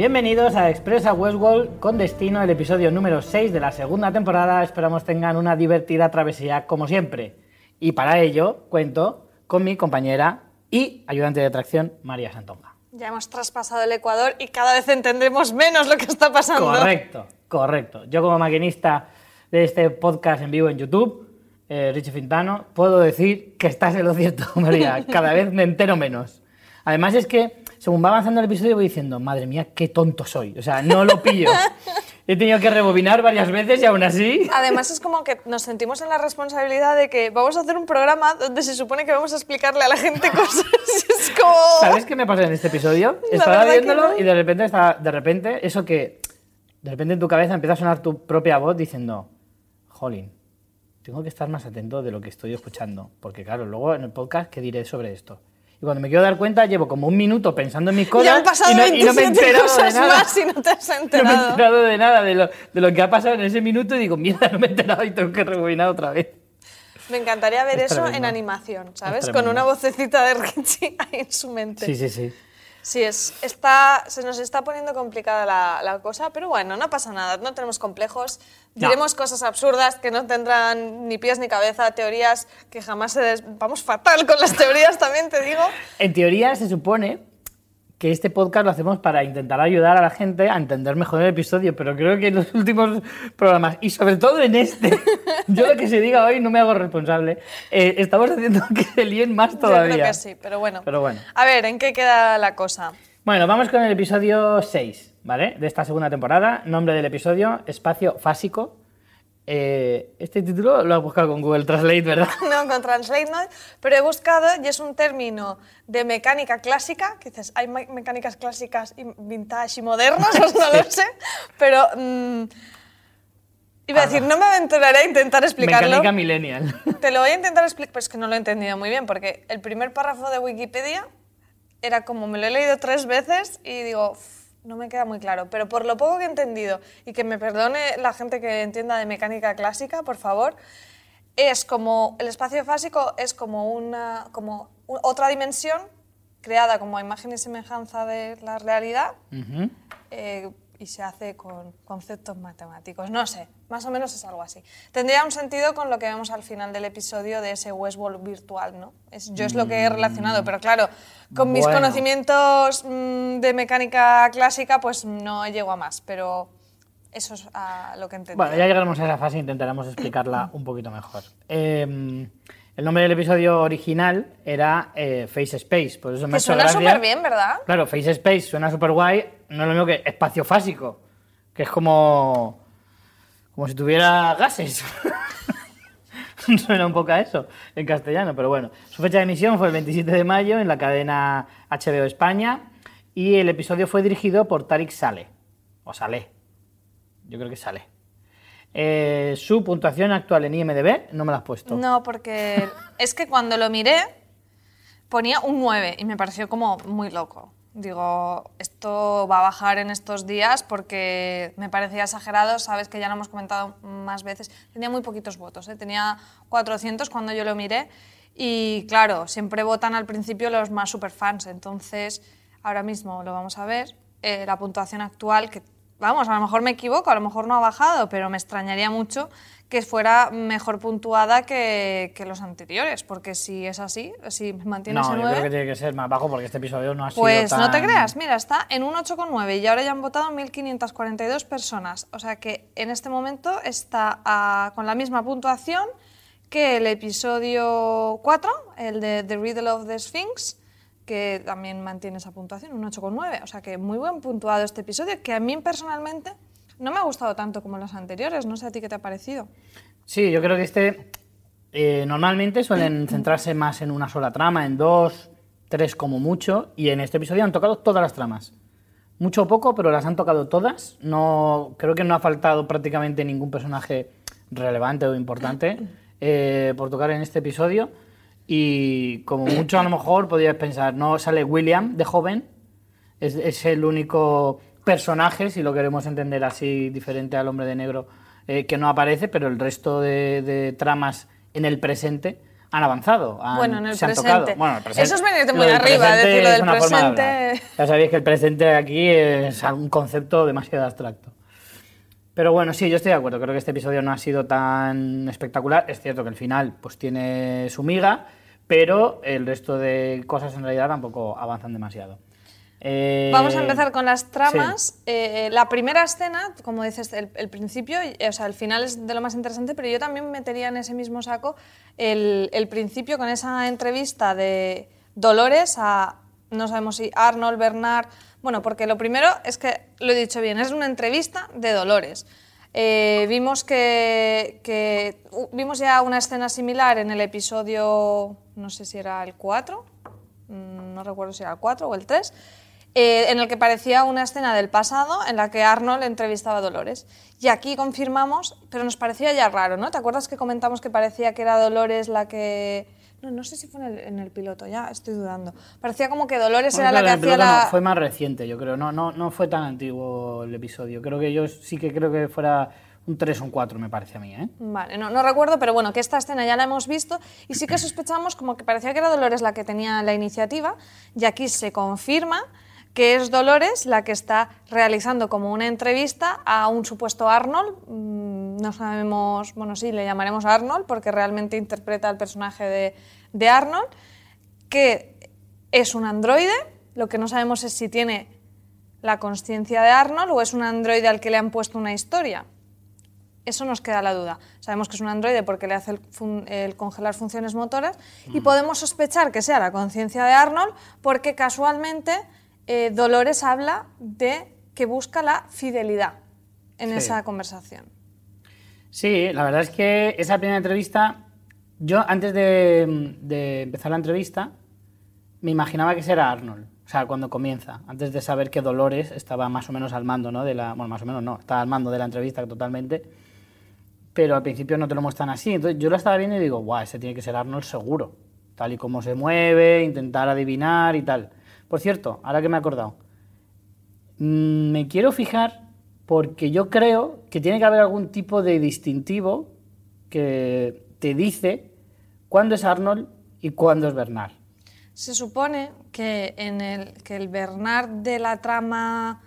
Bienvenidos a Expresa Westworld con destino el episodio número 6 de la segunda temporada. Esperamos tengan una divertida travesía como siempre. Y para ello cuento con mi compañera y ayudante de atracción, María Santonga. Ya hemos traspasado el Ecuador y cada vez entendemos menos lo que está pasando. Correcto, correcto. Yo como maquinista de este podcast en vivo en YouTube, eh, Richie Fintano, puedo decir que estás en lo cierto, María. Cada vez me entero menos. Además es que según va avanzando el episodio voy diciendo, madre mía, qué tonto soy. O sea, no lo pillo. He tenido que rebobinar varias veces y aún así... Además es como que nos sentimos en la responsabilidad de que vamos a hacer un programa donde se supone que vamos a explicarle a la gente cosas. es como... ¿Sabes qué me pasa en este episodio? La Estaba viéndolo no. y de repente, está, de repente, eso que... De repente en tu cabeza empieza a sonar tu propia voz diciendo, jolín, tengo que estar más atento de lo que estoy escuchando. Porque claro, luego en el podcast, ¿qué diré sobre esto? Y cuando me quiero dar cuenta, llevo como un minuto pensando en mis cosas Ya han pasado y, no, y no me he 27 enterado de cosas nada. más y no te has No me he enterado. enterado de nada de lo, de lo que ha pasado en ese minuto y digo, mierda, no me he enterado y tengo que rebobinar otra vez. Me encantaría ver Es eso tremendo. en animación, ¿sabes? Es Con una vocecita de Richie ahí en su mente. Sí, sí, sí. Sí, es, está, se nos está poniendo complicada la, la cosa, pero bueno, no pasa nada, no tenemos complejos. No. Diremos cosas absurdas que no tendrán ni pies ni cabeza, teorías que jamás se... des- Vamos fatal con las teorías, también te digo. En teoría se supone que este podcast lo hacemos para intentar ayudar a la gente a entender mejor el episodio, pero creo que en los últimos programas, y sobre todo en este, yo lo que se diga hoy no me hago responsable, eh, estamos haciendo que se líen más todavía. Yo creo que sí, pero bueno. Pero bueno. A ver, ¿en qué queda la cosa? Bueno, vamos con el episodio 6, ¿vale? De esta segunda temporada. Nombre del episodio, Espacio Fásico. Eh, este título lo has buscado con Google Translate, ¿verdad? No, con Translate no, pero he buscado y es un término de mecánica clásica, que dices, hay me- mecánicas clásicas y vintage y modernas, pues no lo sé, pero mm, iba a decir, no me aventuraré a intentar explicarlo. Mecánica millennial. Te lo voy a intentar explicar, pero es que no lo he entendido muy bien, porque el primer párrafo de Wikipedia era como me lo he leído tres veces y digo, "Uf, no me queda muy claro. Pero por lo poco que he entendido, y que me perdone la gente que entienda de mecánica clásica, por favor, es como el espacio fásico es como una como otra dimensión creada como a imagen y semejanza de la realidad eh, y se hace con conceptos matemáticos. No sé, más o menos es algo así. Tendría un sentido con lo que vemos al final del episodio de ese Westworld virtual, ¿no? Es, yo es lo que he relacionado, pero claro, con mis conocimientos mm, de mecánica clásica, pues no llego a más, pero eso es a lo que entendí. Bueno, ya llegaremos a esa fase e intentaremos explicarla un poquito mejor. Eh, el nombre del episodio original era eh, Face Space, por eso me que suena súper bien, ¿verdad? Claro, Face Space suena súper guay, no es lo mismo que espacio fásico, que es como, como si tuviera gases. suena un poco a eso en castellano, pero bueno. Su fecha de emisión fue el 27 de mayo en la cadena HBO España y el episodio fue dirigido por Tarik Saleh, o Saleh, yo creo que Saleh. Eh, su puntuación actual en IMDB no me la has puesto. No, porque es que cuando lo miré ponía un 9 y me pareció como muy loco. Digo, esto va a bajar en estos días porque me parecía exagerado, sabes que ya lo hemos comentado más veces. Tenía muy poquitos votos, ¿eh? tenía 400 cuando yo lo miré y claro, siempre votan al principio los más superfans, entonces ahora mismo lo vamos a ver. Eh, la puntuación actual, que vamos, a lo mejor me equivoco, a lo mejor no ha bajado, pero me extrañaría mucho que fuera mejor puntuada que, que los anteriores, porque si es así, si mantiene No, ese yo 9... creo que tiene que ser más bajo porque este episodio no ha sido Pues no te creas, mira, está en un 8,9 y ahora ya han votado 1.542 personas. O sea que en este momento está ah, con la misma puntuación que el episodio 4, el de The Riddle of the Sphinx, que también mantiene esa puntuación, un 8,9. O sea que muy buen puntuado este episodio, que a mí personalmente no me ha gustado tanto como los anteriores. No sé a ti qué te ha parecido. Sí, yo creo que este eh, normalmente suelen centrarse más en una sola trama, en dos, tres como mucho, y en este episodio han tocado todas las tramas. Mucho o poco, pero las han tocado todas. No, creo que no ha faltado prácticamente ningún personaje relevante o importante eh, por tocar en este episodio. Y como mucho a lo mejor podrías pensar, no sale William de joven, es, es el único personaje, si lo queremos entender así, diferente al hombre de negro, eh, que no aparece, pero el resto de, de tramas en el presente han avanzado. han- Bueno, en el se han presente. tocado. Bueno, el presente- Eso es venirte muy arriba, presente decir lo del una forma de presente. Ya sabéis que el presente aquí es un concepto demasiado abstracto. Pero bueno, sí, yo estoy de acuerdo. Creo que este episodio no ha sido tan espectacular. Es cierto que el final pues tiene su miga, pero el resto de cosas en realidad tampoco avanzan demasiado. Eh, Vamos a empezar con las tramas. Eh, la primera escena, como dices, el, el principio, o sea, el final es de lo más interesante, pero yo también metería en ese mismo saco el, el principio con esa entrevista de Dolores a, no sabemos si Arnold, Bernard, bueno, porque lo primero es que, lo he dicho bien, es una entrevista de Dolores. Eh, vimos que, vimos ya una escena similar en el episodio, no sé si era el 4, mm, no recuerdo si era el 4 o el 3, eh, en el que parecía una escena del pasado en la que Arnold entrevistaba a Dolores. Y aquí confirmamos, pero nos parecía ya raro, ¿no? ¿Te acuerdas que comentamos que parecía que era Dolores la que... No, no sé si fue en el, en el piloto, ya estoy dudando. Parecía como que Dolores Bueno, era la claro, que el hacía piloto no, la... fue más reciente, yo creo. No, no, no fue tan antiguo el episodio. Creo que yo sí que creo que fuera un 3 o un 4, me parece a mí. ¿eh? Vale, no, no recuerdo, pero bueno, que esta escena ya la hemos visto y sí que sospechamos como que parecía que era Dolores la que tenía la iniciativa y aquí se confirma que es Dolores la que está realizando como una entrevista a un supuesto Arnold. Mm, No sabemos, bueno, sí, le llamaremos Arnold porque realmente interpreta al personaje de, de Arnold, que es un androide, lo que no sabemos es si tiene la consciencia de Arnold o es un androide al que le han puesto una historia. Eso nos queda la duda. Sabemos que es un androide porque le hace el, fun- el congelar funciones motoras y podemos sospechar que sea la conciencia de Arnold porque casualmente eh, Dolores habla de que busca la fidelidad en Sí. esa conversación. Sí, la verdad es que esa primera entrevista, yo antes de, de empezar la entrevista, me imaginaba que será Arnold. O sea, cuando comienza, antes de saber que Dolores estaba más o menos al mando, ¿no? De la, bueno, más o menos no, estaba al mando de la entrevista totalmente. Pero al principio no te lo muestran así. Entonces yo lo estaba viendo y digo, guau, ese tiene que ser Arnold seguro. Tal y como se mueve, intentar adivinar y tal. Por cierto, ahora que me he acordado, mm, me quiero fijar porque yo creo que tiene que haber algún tipo de distintivo que te dice cuándo es Arnold y cuándo es Bernard. Se supone que, en el, que el Bernard de la trama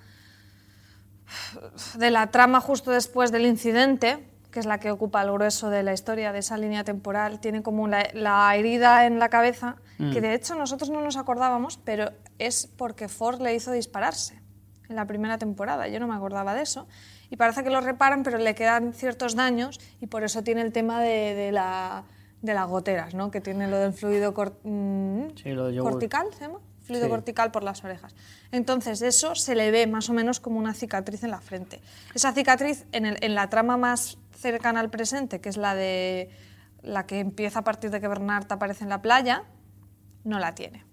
de la trama justo después del incidente, que es la que ocupa el grueso de la historia de esa línea temporal, tiene como la, la herida en la cabeza, que de hecho nosotros no nos acordábamos, pero es porque Ford le hizo dispararse en la primera temporada. Yo no me acordaba de eso. Y parece que lo reparan, pero le quedan ciertos daños y por eso tiene el tema de, de la, de las goteras, ¿no? que tiene lo del fluido cor- mm, Sí, lo de yogur. cortical, ¿se llama? Fluido Sí. cortical por las orejas. Entonces, eso se le ve más o menos como una cicatriz en la frente. Esa cicatriz, en, el- en la trama más cercana al presente, que es la de la que empieza a partir de que Bernard aparece en la playa, no la tiene.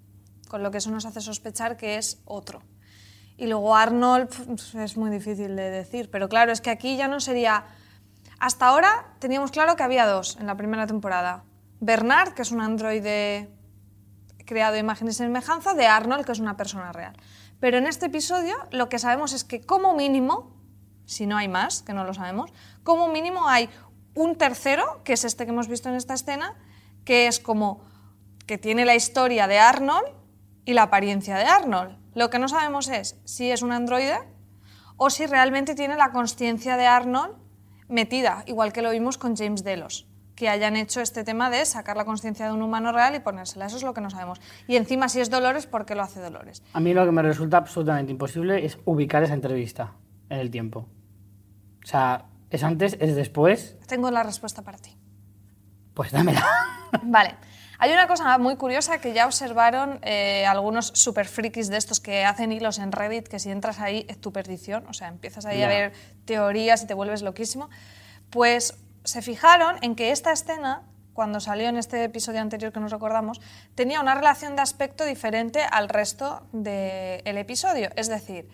Con lo que eso nos hace sospechar que es otro. Y luego Arnold es muy difícil de decir, pero claro, es que aquí ya no sería... Hasta ahora teníamos claro que había dos en la primera temporada. Bernard, que es un androide creado de imagen y semejanza, de Arnold, que es una persona real. Pero en este episodio lo que sabemos es que como mínimo, si no hay más, que no lo sabemos, como mínimo hay un tercero, que es este que hemos visto en esta escena, que es como que tiene la historia de Arnold y la apariencia de Arnold. Lo que no sabemos es si es un androide o si realmente tiene la conciencia de Arnold metida, igual que lo vimos con James Delos, que hayan hecho este tema de sacar la conciencia de un humano real y ponérsela. Eso es lo que no sabemos. Y encima, si es Dolores, ¿por qué lo hace Dolores? A mí lo que me resulta absolutamente imposible es ubicar esa entrevista en el tiempo. O sea, ¿es antes, es después? Tengo la respuesta para ti. Pues dámela. Vale. Hay una cosa muy curiosa que ya observaron eh, algunos super frikis de estos que hacen hilos en Reddit, que si entras ahí es tu perdición, o sea, empiezas ahí a ver teorías y te vuelves loquísimo. Pues se fijaron en que esta escena, cuando salió en este episodio anterior que nos recordamos, tenía una relación de aspecto diferente al resto del episodio. Es decir,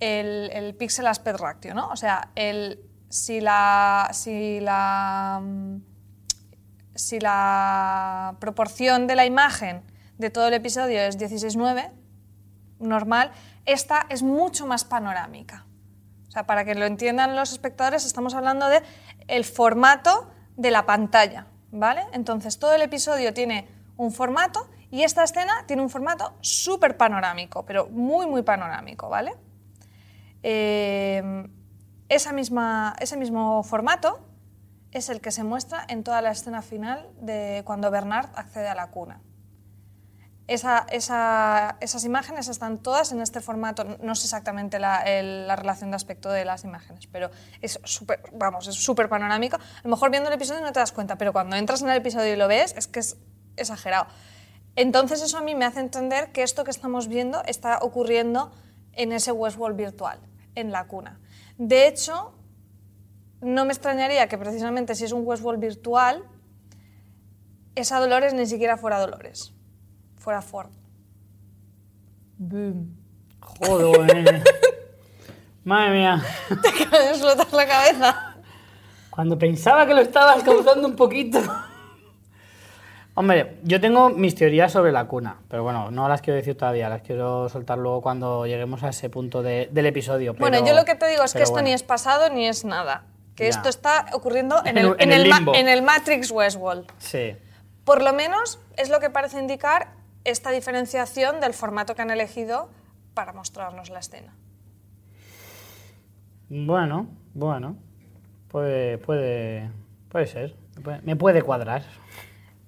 el, el pixel aspect ratio, ¿no? O sea, el, si la... Si la mm, si la proporción de la imagen de todo el episodio es 16:9, normal, esta es mucho más panorámica. O sea, para que lo entiendan los espectadores, estamos hablando de el formato de la pantalla, ¿vale? Entonces, todo el episodio tiene un formato y esta escena tiene un formato súper panorámico, pero muy, muy panorámico, ¿vale? Eh, esa misma, ese mismo formato es el que se muestra en toda la escena final de cuando Bernard accede a la cuna. Esa- esa- esas imágenes están todas en este formato. No sé exactamente la, la relación de aspecto de las imágenes, pero es súper, vamos, es súper panorámico. A lo mejor viendo el episodio no te das cuenta, pero cuando entras en el episodio y lo ves, es que es exagerado. Entonces eso a mí me hace entender que esto que estamos viendo está ocurriendo en ese Westworld virtual, en la cuna. De hecho, no me extrañaría que precisamente si es un Westworld virtual, esa Dolores ni siquiera fuera Dolores, fuera Ford. Joder. Madre mía. Te acaba de explotar la cabeza. Cuando pensaba que lo estabas causando un poquito. Hombre, yo tengo mis teorías sobre la cuna, pero bueno, no las quiero decir todavía, las quiero soltar luego cuando lleguemos a ese punto de- del episodio. bueno, yo lo que te digo es que esto bueno. ni es pasado ni es nada. Que esto está ocurriendo en el, en en el en el Matrix Westworld. Sí. Por lo menos es lo que parece indicar esta diferenciación del formato que han elegido para mostrarnos la escena. Bueno, bueno. Puede, puede, puede ser. Me puede cuadrar.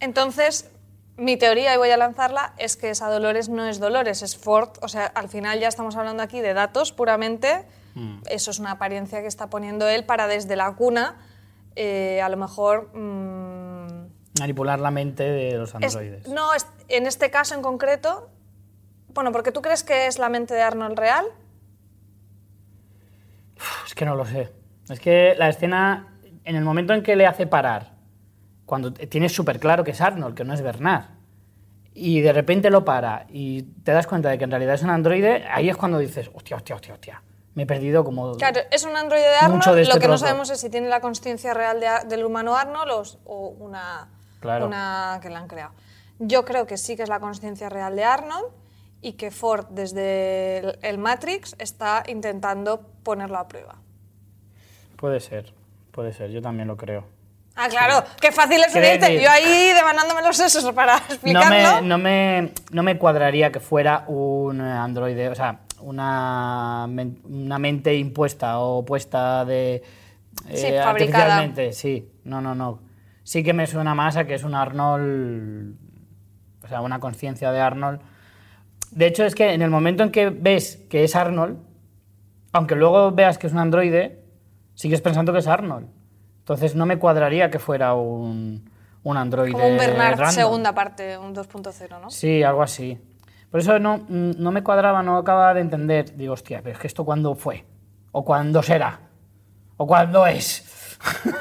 Entonces, mi teoría, y voy a lanzarla, es que esa Dolores no es Dolores, es Ford. O sea, al final ya estamos hablando aquí de datos puramente. Eso es una apariencia que está poniendo él para desde la cuna, eh, a lo mejor... mm, Manipular la mente de los es- androides. no, es- en este caso en concreto, bueno, porque tú crees que es la mente de Arnold real. Es que no lo sé. Es que la escena, en el momento en que le hace parar, cuando tienes súper claro que es Arnold, que no es Bernard, y de repente lo para y te das cuenta de que en realidad es un androide, ahí es cuando dices, hostia, hostia, hostia, hostia. Me he perdido como... Claro, es un androide de Arnold, de este lo que no sabemos es si tiene la conciencia real de- del humano Arnold o, o una, Claro. una que la han creado. Yo creo que sí que es la conciencia real de Arnold y que Ford desde el, el Matrix está intentando ponerlo a prueba. Puede ser, puede ser, yo también lo creo. Ah, claro, qué fácil es unirte. Yo ahí devanándome los sesos para No explicarlo. me, no, me, no me cuadraría que fuera un androide, o sea, una, una mente impuesta o puesta de... eh, Sí, fabricada. artificialmente, sí, no, no, no. Sí que me suena más a que es un Arnold, o sea, una conciencia de Arnold. De hecho, es que en el momento en que ves que es Arnold, aunque luego veas que es un androide, sigues pensando que es Arnold. Entonces no me cuadraría que fuera un, un androide Como un Bernard random. segunda parte, un 2.0, ¿no? Sí, algo así. Por eso no, no me cuadraba, no acababa de entender. Digo, hostia, pero es que esto cuándo fue? ¿O cuándo será? ¿O cuándo es?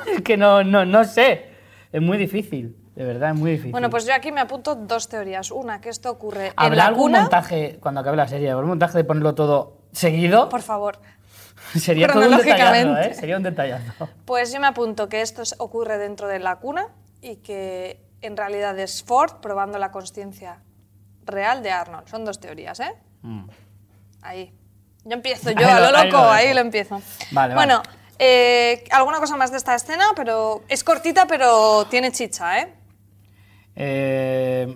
es que no, no, no sé. Es muy difícil, de verdad, es muy difícil. Bueno, pues yo aquí me apunto dos teorías. Una, que esto ocurre en ¿Habrá la algún cuna. montaje, cuando acabe la serie, habrá un montaje de ponerlo todo seguido? Por favor. Sería todo un detallazo. ¿eh? Sería un detallazo. Pues yo me apunto que esto es- ocurre dentro de la cuna y que en realidad es Ford probando la consciencia real de Arnold. Son dos teorías, ¿eh? Mm. Ahí. Yo empiezo yo a lo- lo ahí loco, lo ahí lo empiezo. Vale, bueno, eh, alguna cosa más de esta escena, pero es cortita, pero tiene chicha, ¿eh? Eh,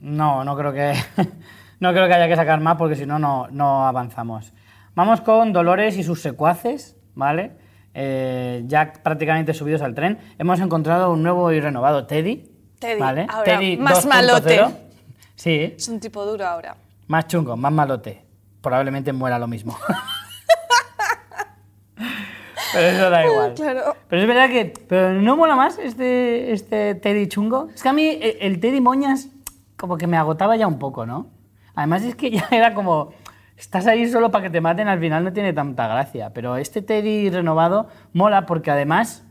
no, no creo que no creo que haya que sacar más porque si no, no avanzamos. Vamos con Dolores y sus secuaces, ¿vale? Eh, ya prácticamente subidos al tren. Hemos encontrado un nuevo y renovado Teddy. Teddy, ¿vale? ahora Teddy más 2.0. malote. Sí, Es un tipo duro ahora. más chungo, más malote. Probablemente muera lo mismo. Pero eso da igual. Claro. Pero es verdad que. Pero no mola más este, este Teddy chungo. Es que a mí eh, el Teddy Moñas como que me agotaba ya un poco, ¿no? Además es que ya era como. Estás ahí solo para que te maten, al final no tiene tanta gracia. Pero este Teddy renovado mola porque además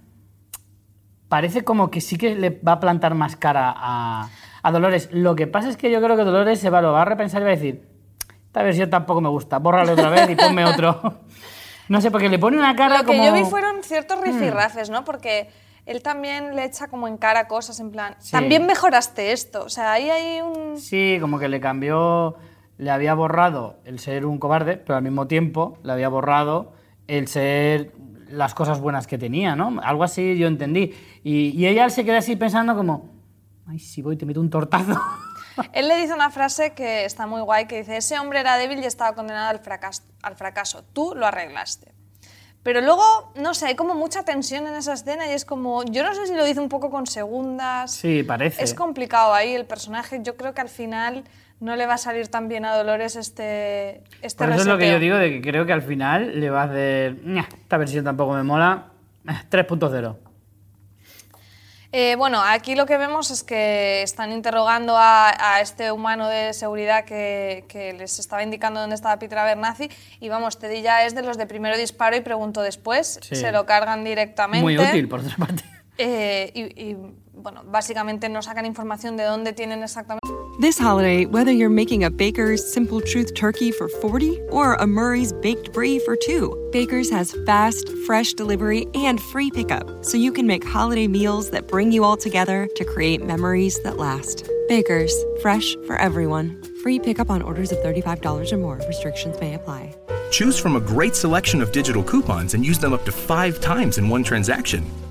parece como que sí que le va a plantar más cara a, a Dolores. Lo que pasa es que yo creo que Dolores se va, lo va a repensar y va a decir, esta versión tampoco me gusta, bórralo otra vez y ponme otro. No sé, porque le pone una cara Lo que como... yo vi fueron ciertos rifirrafes, ¿no? Porque él también le echa como en cara cosas en plan, Sí. también mejoraste esto. O sea, ahí hay un... Sí, como que le cambió, le había borrado el ser un cobarde, pero al mismo tiempo le había borrado el ser las cosas buenas que tenía, ¿no? Algo así yo entendí. Y, y ella se queda así pensando como, ay, si voy te meto un tortazo. Él le dice una frase que está muy guay, que dice, ese hombre era débil y estaba condenado al fracaso, al fracaso. tú lo arreglaste. Pero luego, no sé, hay como mucha tensión en esa escena y es como, yo no sé si lo dice un poco con segundas. Sí, parece. Es complicado ahí el personaje. Yo creo que al final no le va a salir tan bien a Dolores este, este Por eso es lo que reseteo. yo digo, de que creo que al final le va a hacer, "Ña, esta versión tampoco me mola, eh, 3.0. Eh, bueno, aquí lo que vemos es que están interrogando a, a este humano de seguridad que, que les estaba indicando dónde estaba Peter Abernathy y vamos, Teddy ya es de los de primero disparo y pregunto después, Sí. se lo cargan directamente. Muy útil, por otra parte. Eh, y, y, bueno, básicamente no sacan información de dónde tienen exactamente. This holiday, whether you're making a Baker's Simple Truth turkey for 40 or a Murray's Baked Brie for 2, Baker's has fast, fresh delivery and free pickup, so you can make holiday meals that bring you all together to create memories that last. Baker's, fresh for everyone. Free pickup on orders of $35 or more. Restrictions may apply. Choose from a great selection of digital coupons and use them up to five times in one transaction.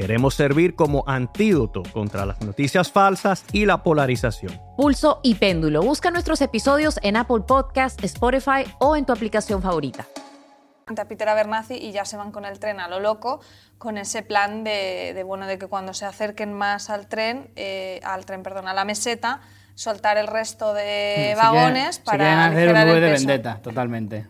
Queremos servir como antídoto contra las noticias falsas y la polarización. Pulso y péndulo. Busca nuestros episodios en Apple Podcast, Spotify o en tu aplicación favorita. a Peter Abernathy y ya se van con el tren a lo loco con ese plan de, de, bueno de que cuando se acerquen más al tren eh, al tren perdón a la meseta soltar el resto de Se vagones quieren- para se quieren hacer un de peso. vendetta, totalmente.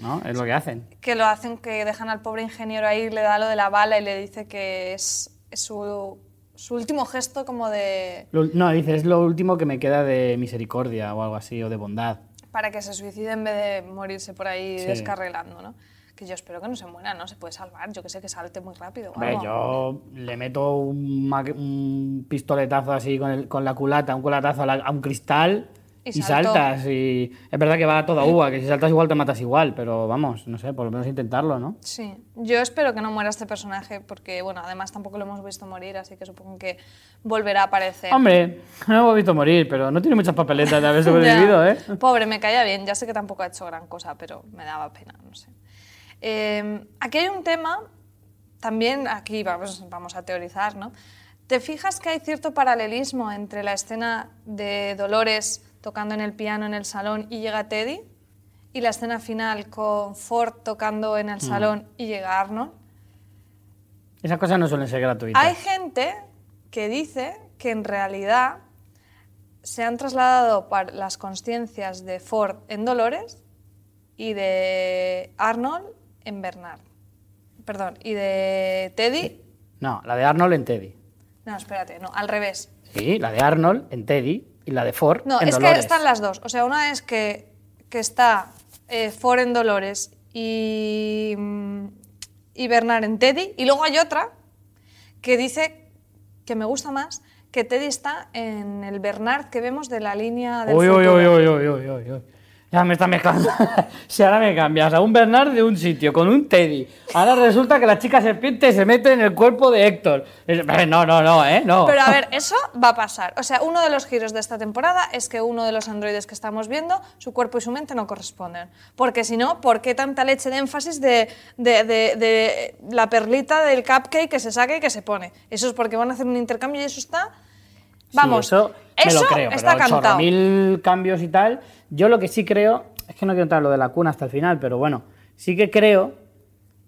¿No? Es lo que hacen. que lo hacen que dejan al pobre ingeniero ahí le da lo de la bala y le dice que es, es su, su último gesto como de Lo- no, dice, es lo último que me queda de misericordia o algo así, o de bondad. para que se suicide en vez de morirse por ahí Sí. descarrilando no que yo espero que no se muera no se puede salvar yo que sé que salte muy rápido Hombre, yo le meto un, un pistoletazo así con, el- con la culata, un culatazo a, la- a un cristal Y saltas. Y es verdad que va a toda uva, que si saltas igual te matas igual, pero vamos, no sé, por lo menos intentarlo, ¿no? Sí, yo espero que no muera este personaje porque, bueno, además tampoco lo hemos visto morir, así que supongo que volverá a aparecer. Hombre, no lo hemos visto morir, pero no tiene muchas papeletas de haber sobrevivido, ¿eh? Pobre, me caía bien, ya sé que tampoco ha hecho gran cosa, pero me daba pena, no sé. Eh, aquí hay un tema, también aquí vamos, vamos a teorizar, ¿no? ¿Te fijas que hay cierto paralelismo entre la escena de Dolores tocando en el piano en el salón y llega Teddy y la escena final con Ford tocando en el Mm. salón y llega Arnold? Esas cosas no suelen ser gratuitas. Hay gente que dice que en realidad se han trasladado las conciencias de Ford en Dolores y de Arnold en Bernard. Perdón, y de Teddy. No, la de Arnold en Teddy. No, espérate, no, al revés. Sí, la de Arnold en Teddy y la de Ford No, en es Dolores. que están las dos. O sea, una es que, que está eh, Ford en Dolores y, mm, y Bernard en Teddy. Y luego hay otra que dice que me gusta más que Teddy está en el Bernard que vemos de la línea del Uy, uy, futuro. uy, uy, uy, uy, uy, uy. Ya me está mezclando. si ahora me cambias a un Bernard de un sitio con un Teddy, ahora resulta que la chica serpiente se mete en el cuerpo de Héctor. No, no, no, ¿eh? No. Pero a ver, eso va a pasar. O sea, uno de los giros de esta temporada es que uno de los androides que estamos viendo, su cuerpo y su mente no corresponden. Porque si no, ¿por qué tanta leche de énfasis de, de- de- de la perlita del cupcake que se saca y que se pone? Eso es porque van a hacer un intercambio y eso está... Sí, Vamos, eso, me lo creo, está pero cantado. mil cambios y tal. Yo lo que sí creo, es que no quiero entrar en lo de la cuna hasta el final, pero bueno, sí que creo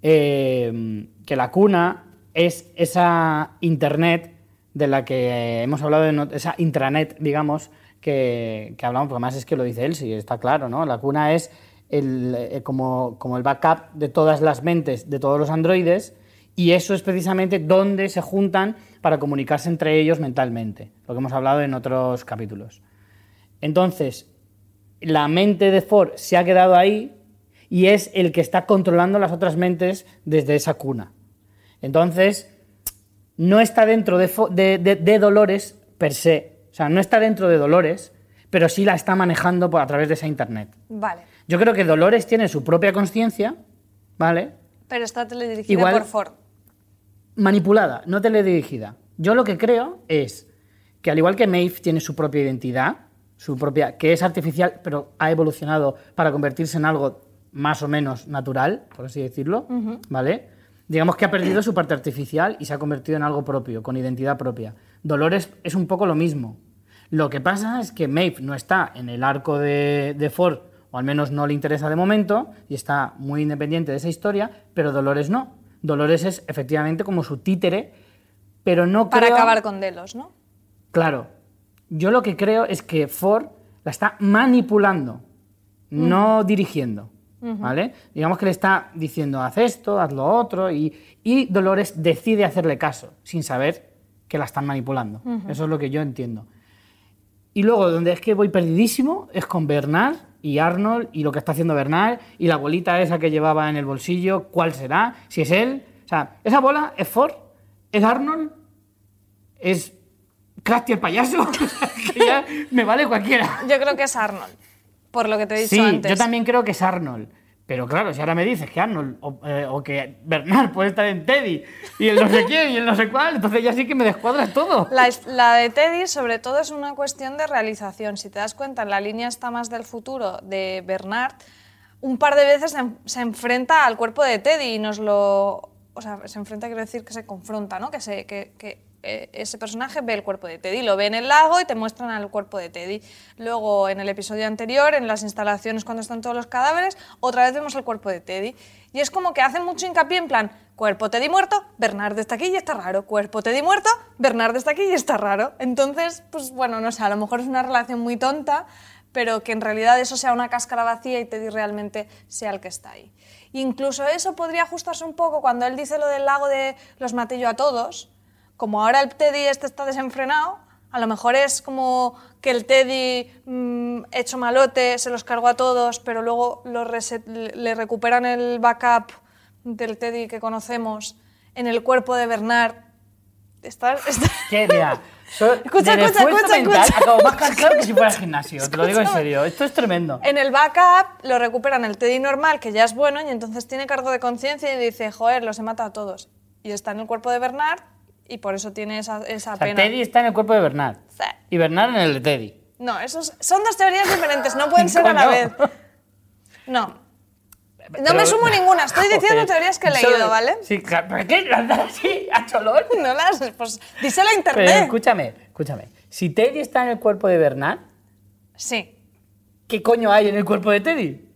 eh, que la cuna es esa internet de la que hemos hablado, en ot- esa intranet, digamos, que, que hablamos, porque además es que lo dice él, sí, está claro, ¿no? La cuna es el, eh, como, como el backup de todas las mentes de todos los androides y eso es precisamente donde se juntan para comunicarse entre ellos mentalmente, lo que hemos hablado en otros capítulos. Entonces, la mente de Ford se ha quedado ahí y es el que está controlando las otras mentes desde esa cuna. Entonces, no está dentro de, Fo- de- de- de Dolores per se. O sea, no está dentro de Dolores, pero sí la está manejando por, a través de esa internet. Vale, Yo creo que Dolores tiene su propia conciencia, ¿vale? pero está teledirigida Igual- por Ford. Manipulada, no teledirigida. Yo lo que creo es que al igual que Maeve tiene su propia identidad, su propia, que es artificial, pero ha evolucionado para convertirse en algo más o menos natural, por así decirlo, ¿vale? Digamos que ha perdido su parte artificial y se ha convertido en algo propio, con identidad propia. Dolores es un poco lo mismo. Lo que pasa es que Maeve no está en el arco de, de Ford, o al menos no le interesa de momento, y está muy independiente de esa historia, pero Dolores no. Dolores es efectivamente como su títere, pero no Para creo- acabar con Delos, ¿no? Claro. Yo lo que creo es que Ford la está manipulando, no dirigiendo. ¿Vale? Digamos que le está diciendo, haz esto, haz lo otro, y, y Dolores decide hacerle caso, sin saber que la están manipulando. Eso es lo que yo entiendo. Y luego, donde es que voy perdidísimo, es con Bernard y Arnold y lo que está haciendo Bernard y la bolita esa que llevaba en el bolsillo, ¿cuál será? Si es él. O sea, esa bola es Ford, es Arnold, es Krusty el payaso. que ya me vale cualquiera. Yo creo que es Arnold, por lo que te he dicho Sí, antes. yo también creo que es Arnold. Pero claro, si ahora me dices que Arnold o, eh, que Bernard puede estar en Teddy y el no sé quién y el no sé cuál, entonces ya sí que me descuadras todo. La, de Teddy, sobre todo, es una cuestión de realización. Si te das cuenta, en la línea está más del futuro de Bernard, un par de veces se, en- se enfrenta al cuerpo de Teddy y nos lo. O sea, se enfrenta, quiero decir que se confronta, ¿no? Que, se, que, ese personaje ve el cuerpo de Teddy, lo ve en el lago y te muestran al cuerpo de Teddy. Luego, en el episodio anterior, en las instalaciones cuando están todos los cadáveres, otra vez vemos el cuerpo de Teddy. Y es como que hacen mucho hincapié en plan, cuerpo Teddy muerto, Bernard está aquí y está raro, cuerpo Teddy muerto, Bernard está aquí y está raro. Entonces, pues bueno, no sé, a lo mejor es una relación muy tonta, pero que en realidad eso sea una cáscara vacía y Teddy realmente sea el que está ahí. Incluso eso podría ajustarse un poco cuando él dice lo del lago de los maté yo a todos, como ahora el Teddy este está desenfrenado, a lo mejor es como que el Teddy mm, hecho malote se los cargó a todos, pero luego lo reset- le recuperan el backup del Teddy que conocemos en el cuerpo de Bernard. Está, está- Que, mira, so- Escucha, escucha, escucha, mental escucha. acabo más cansado que si fuera al gimnasio. Te lo digo en serio. Esto es tremendo. En el backup lo recuperan el Teddy normal, que ya es bueno, y entonces tiene cargo de conciencia y dice, joder, los he matado a todos. Y está en el cuerpo de Bernard y por eso tiene esa, esa O sea, pena. Teddy está en el cuerpo de Bernard. Sí. Y Bernard en el de Teddy. No, esos son dos teorías diferentes, no pueden ser a la vez. No. No Pero- me sumo ninguna, estoy diciendo teorías que he Solo- leído, ¿vale? Sí, claro. ¿Pero qué? ¿Lanzar así? ¿A cholón? No las, pues díselo a Pero internet. escúchame, escúchame. Si Teddy está en el cuerpo de Bernard, Sí. ¿qué coño hay en el cuerpo de Teddy?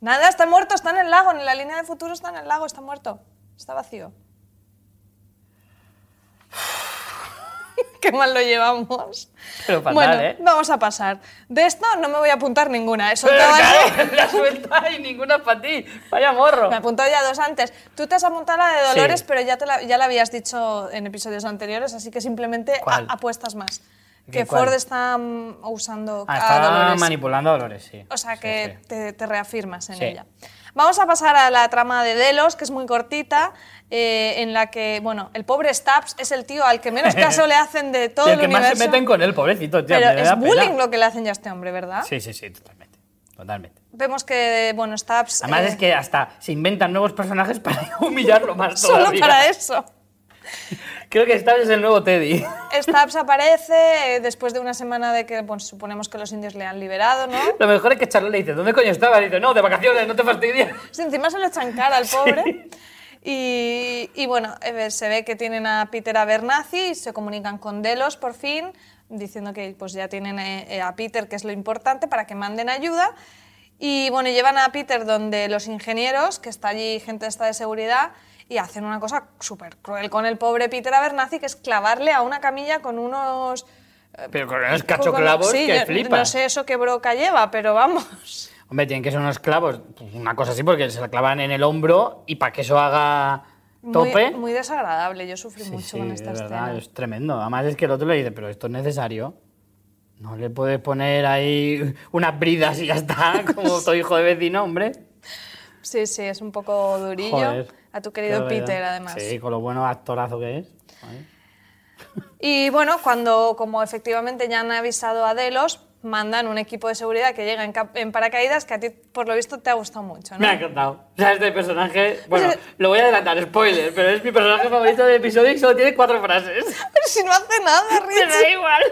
Nada, está muerto, está en el lago, en la línea de futuro está en el lago, está muerto. Está vacío. Qué mal lo llevamos. Pero fatal, bueno, ¿eh? vamos a pasar. De esto no me voy a apuntar ninguna. He Pero soltado claro, la suelta y ninguna para ti. Vaya morro. Me he apuntado ya dos antes. Tú te has apuntado la de Dolores, Sí. pero ya, te la, ya la habías dicho en episodios anteriores, así que simplemente a- apuestas más. ¿Qué, Que cuál? Ford está mm, usando Ah, a está Dolores. manipulando a Dolores, sí. O sea que sí. Te, te reafirmas en ella. Vamos a pasar a la trama de Delos, que es muy cortita, eh, en la que, bueno, el pobre Stabs es el tío al que menos caso le hacen de todo el, el que más universo. se meten con él, pobrecito, tío. pero me es da pena. bullying lo que le hacen ya a este hombre, ¿verdad? Sí, sí, sí, totalmente. Totalmente. vemos que, bueno, Stabs... Además eh, es que hasta se inventan nuevos personajes para humillarlo más Solo todavía. para eso. Creo que Stabs es el nuevo Teddy. Stabs aparece eh, después de una semana de que, bueno, suponemos que los indios le han liberado, ¿no? Lo mejor es que Charlotte le dice, ¿dónde coño estabas? Y dice, no, de vacaciones, no te fastidies. Sí, encima se lo echan cara al pobre. Y, y bueno, eh, se ve que tienen a Peter Abernathy y se comunican con Delos por fin, diciendo que pues, ya tienen eh, eh, a Peter, que es lo importante, para que manden ayuda. Y bueno, llevan a Peter donde los ingenieros, que está allí gente esta de seguridad, y hacen una cosa súper cruel con el pobre Peter Abernathy, que es clavarle a una camilla con unos... Pero con unos con- cachoclavos sí, que flipas. No sé eso qué broca lleva, pero vamos. Hombre, tienen que ser unos clavos, pues una cosa así, porque se la clavan en el hombro y para que eso haga tope. Muy, muy desagradable, yo sufrí Sí, mucho sí, con esta verdad, escena. es tremendo. Además es que el otro le dice, pero esto es necesario. No le puedes poner ahí unas bridas y ya está, como tu hijo de vecino, hombre. Sí, sí, es un poco durillo. Joder, a tu querido. Peter, además. Sí, con lo bueno actorazo que es. Joder. Y bueno, cuando como efectivamente ya han avisado a Delos, mandan un equipo de seguridad que llega en, en paracaídas que a ti, por lo visto, te ha gustado mucho, ¿no? Me ha encantado. O sea, este personaje, bueno, Pues, lo voy a adelantar, spoiler, pero es mi personaje favorito del episodio y solo tiene cuatro frases. Pero si no hace nada, Me da Richie. igual.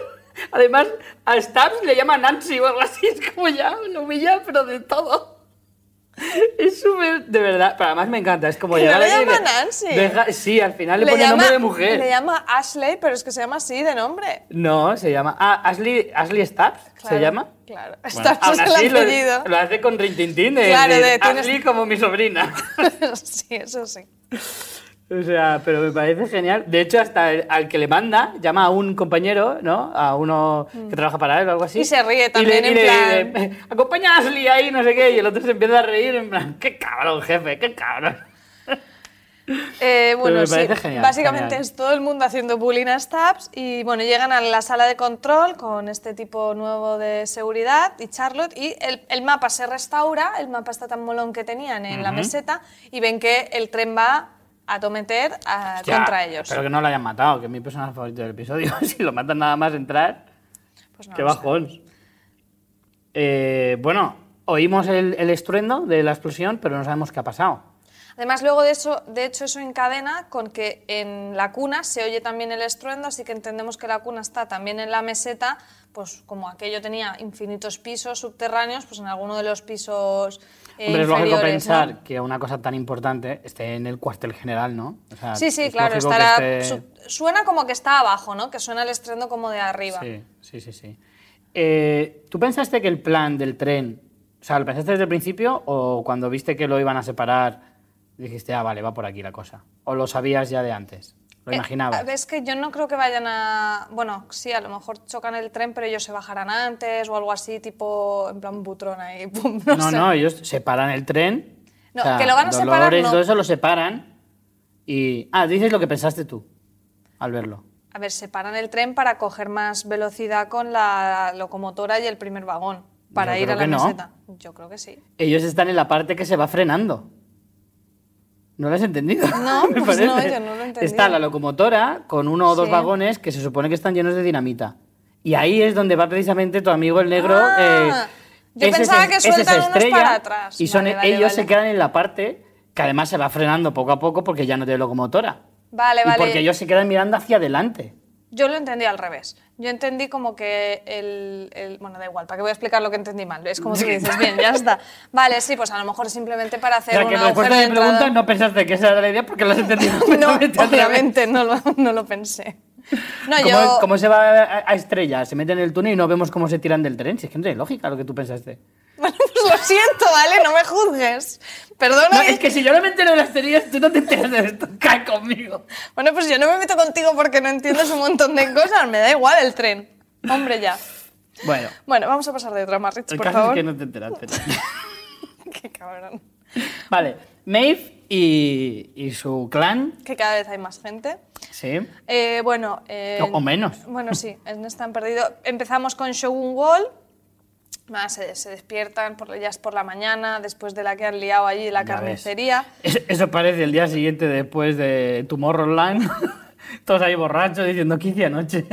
Además, a Stabs le llama Nancy o algo así, es como ya, lo humilla, pero de todo. Es súper, de verdad, pero además me encanta, es como no llegar le y llama Nancy. deja- sí, al final le, pone nombre de mujer. le llama Ashley, pero es que se llama así de nombre. No, se llama. Ah, Ashley, Ashley Stubbs, Claro, ¿se llama? Claro, Bueno, Stubbs es el lo- apellido. Lo, hace con rintintín de, Claro, de de tienes- Ashley como mi sobrina. sí, eso sí. O sea, pero me parece genial. De hecho, hasta el- al que le manda, llama a un compañero, ¿no? A uno que trabaja para él o algo así. Mm. Y se ríe le- también, y en le plan- acompaña a Ashley ahí, no sé qué. Y el otro se empieza a reír en plan, qué cabrón, jefe, qué cabrón. Eh, bueno, sí, genial, básicamente genial. es todo el mundo haciendo bullying a Stubbs y bueno, llegan a la sala de control con este tipo nuevo de seguridad y Charlotte y el, el mapa se restaura, el mapa está tan molón que tenían en la meseta y ven que el tren va a tometer a- Hostia, contra ellos. Espero que no lo hayan matado, que es mi personaje favorito del episodio. si lo matan nada más entrar, Pues no qué bajón. Eh, bueno, oímos el, el estruendo de la explosión, pero no sabemos qué ha pasado. Además, luego de eso, de hecho, eso encadena con que en la cuna se oye también el estruendo, así que entendemos que la cuna está también en la meseta, pues como aquello tenía infinitos pisos subterráneos, pues en alguno de los pisos eh, Hombre, es lógico pensar ¿no? que una cosa tan importante esté en el cuartel general, ¿no? O sea, Sí, sí, es claro, estará, esté- suena como que está abajo, ¿no? Que suena el estruendo como de arriba. Sí, sí, sí. sí. Eh, ¿Tú pensaste que el plan del tren, o sea, lo pensaste desde el principio o cuando viste que lo iban a separar dijiste, ah, vale, va por aquí la cosa? ¿O lo sabías ya de antes? ¿Lo Eh, imaginabas? es que yo no creo que vayan a... Bueno, sí, a lo mejor chocan el tren, pero ellos se bajarán antes o algo así, tipo, en plan butrón ahí. pum, no, No, sé. no, ellos separan el tren. No, que lo van a separar, Dolores, no. todo eso lo separan. Y. Ah, dices lo que pensaste tú al verlo. A ver, separan el tren para coger más velocidad con la locomotora y el primer vagón, para Yo ir a la que no. meseta. Yo creo que sí. Ellos están en la parte que se va frenando. ¿No lo has entendido? No, Me pues no, parece. yo no lo he entendido. Está la locomotora con uno o dos Sí. vagones que se supone que están llenos de dinamita. Y ahí es donde va precisamente tu amigo el negro. Ah, eh, yo ese pensaba que ese se sueltan unos estrella para atrás. Y son Vale, vale, ellos vale. se quedan en la parte que además se va frenando poco a poco porque ya no tiene locomotora. Vale, y vale. porque ellos se quedan mirando hacia adelante. Yo lo entendí al revés. Yo entendí como que el, el- Bueno, da igual, ¿para qué voy a explicar lo que entendí mal? Es como tú dices, bien, ya está. Vale, sí, pues a lo mejor simplemente para O hacer sea, un que respuesta de mi pregunta no pensaste que esa era la idea porque lo has entendido. No, obviamente no lo, no lo pensé. No, ¿Cómo, yo... cómo se va a, a estrella? Se meten en el túnel y no vemos cómo se tiran del tren. Si es que no tiene lógica lo que tú pensaste. Bueno, pues lo siento, ¿vale? No me juzgues. Perdona. No, es que si yo no me entero de las teorías, tú no te enteras de esto. Cae conmigo. Bueno, pues yo no me meto contigo porque no entiendes un montón de cosas. Me da igual el tren. Hombre, ya. Bueno, Bueno, vamos a pasar de drama, Rich, el por caso favor. es que no te enteraste. Qué cabrón. vale, Maeve y, y su clan, Que cada vez hay más gente. sí. Eh, bueno... eh, O- menos. Bueno, sí, en Están Perdido. Empezamos con Shogun Wall. Se, se despiertan, por, ya es por la mañana, después de la que han liado allí la Ya carnicería. Es- Eso parece el día siguiente después de Tomorrowland. Todos ahí borrachos diciendo 15 anoche.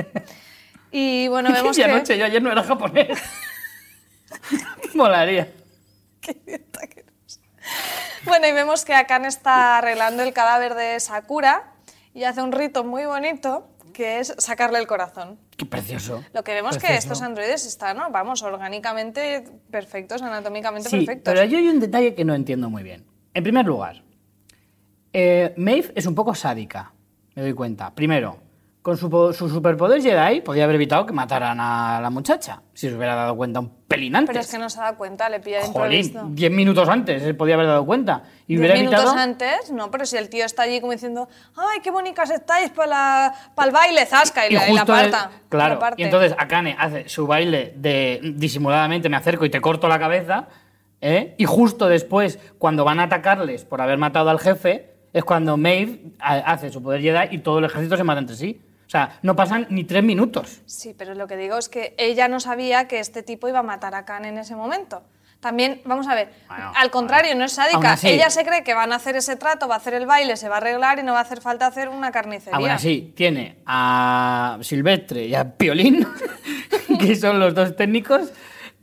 Y bueno, vemos 15 que... anoche, yo ayer no era japonés. Molaría. Qué idiota que eres. Bueno, y vemos que Akane está arreglando el cadáver de Sakura y hace un rito muy bonito que es sacarle el corazón. Qué precioso. Lo que vemos que Precioso. estos androides están, ¿no? vamos, orgánicamente perfectos, anatómicamente Sí, perfectos. pero yo hay un detalle que no entiendo muy bien. En primer lugar, eh, Maeve es un poco sádica, me doy cuenta. Primero, con su, su superpoder Jedi podía haber evitado que mataran a la muchacha, si se hubiera dado cuenta un pelín antes. Pero es que no se da cuenta, le pilla de Jolín, improviso. 10 minutos antes se podía haber dado cuenta. Y Diez hubiera minutos evitado... antes, no, pero si el tío está allí como diciendo, ay, qué bonitas estáis para el baile, zasca, y, Y la, y la justo el- aparta. claro, la parte. y entonces Akane hace su baile de disimuladamente me acerco y te corto la cabeza, ¿eh? y justo después, cuando van a atacarles por haber matado al jefe, es cuando Maeve ha- hace su poder Jedi y todo el ejército se mata entre sí. O sea, no pasan ni tres minutos. Sí, pero lo que digo es que ella no sabía que este tipo iba a matar a Khan en ese momento. También, vamos a ver, Bueno, al contrario, no es sádica. así- Ella se cree que van a hacer ese trato, va a hacer el baile, se va a arreglar y no va a hacer falta hacer una carnicería. Aún así, tiene a Silvestre y a Piolín, que son los dos técnicos.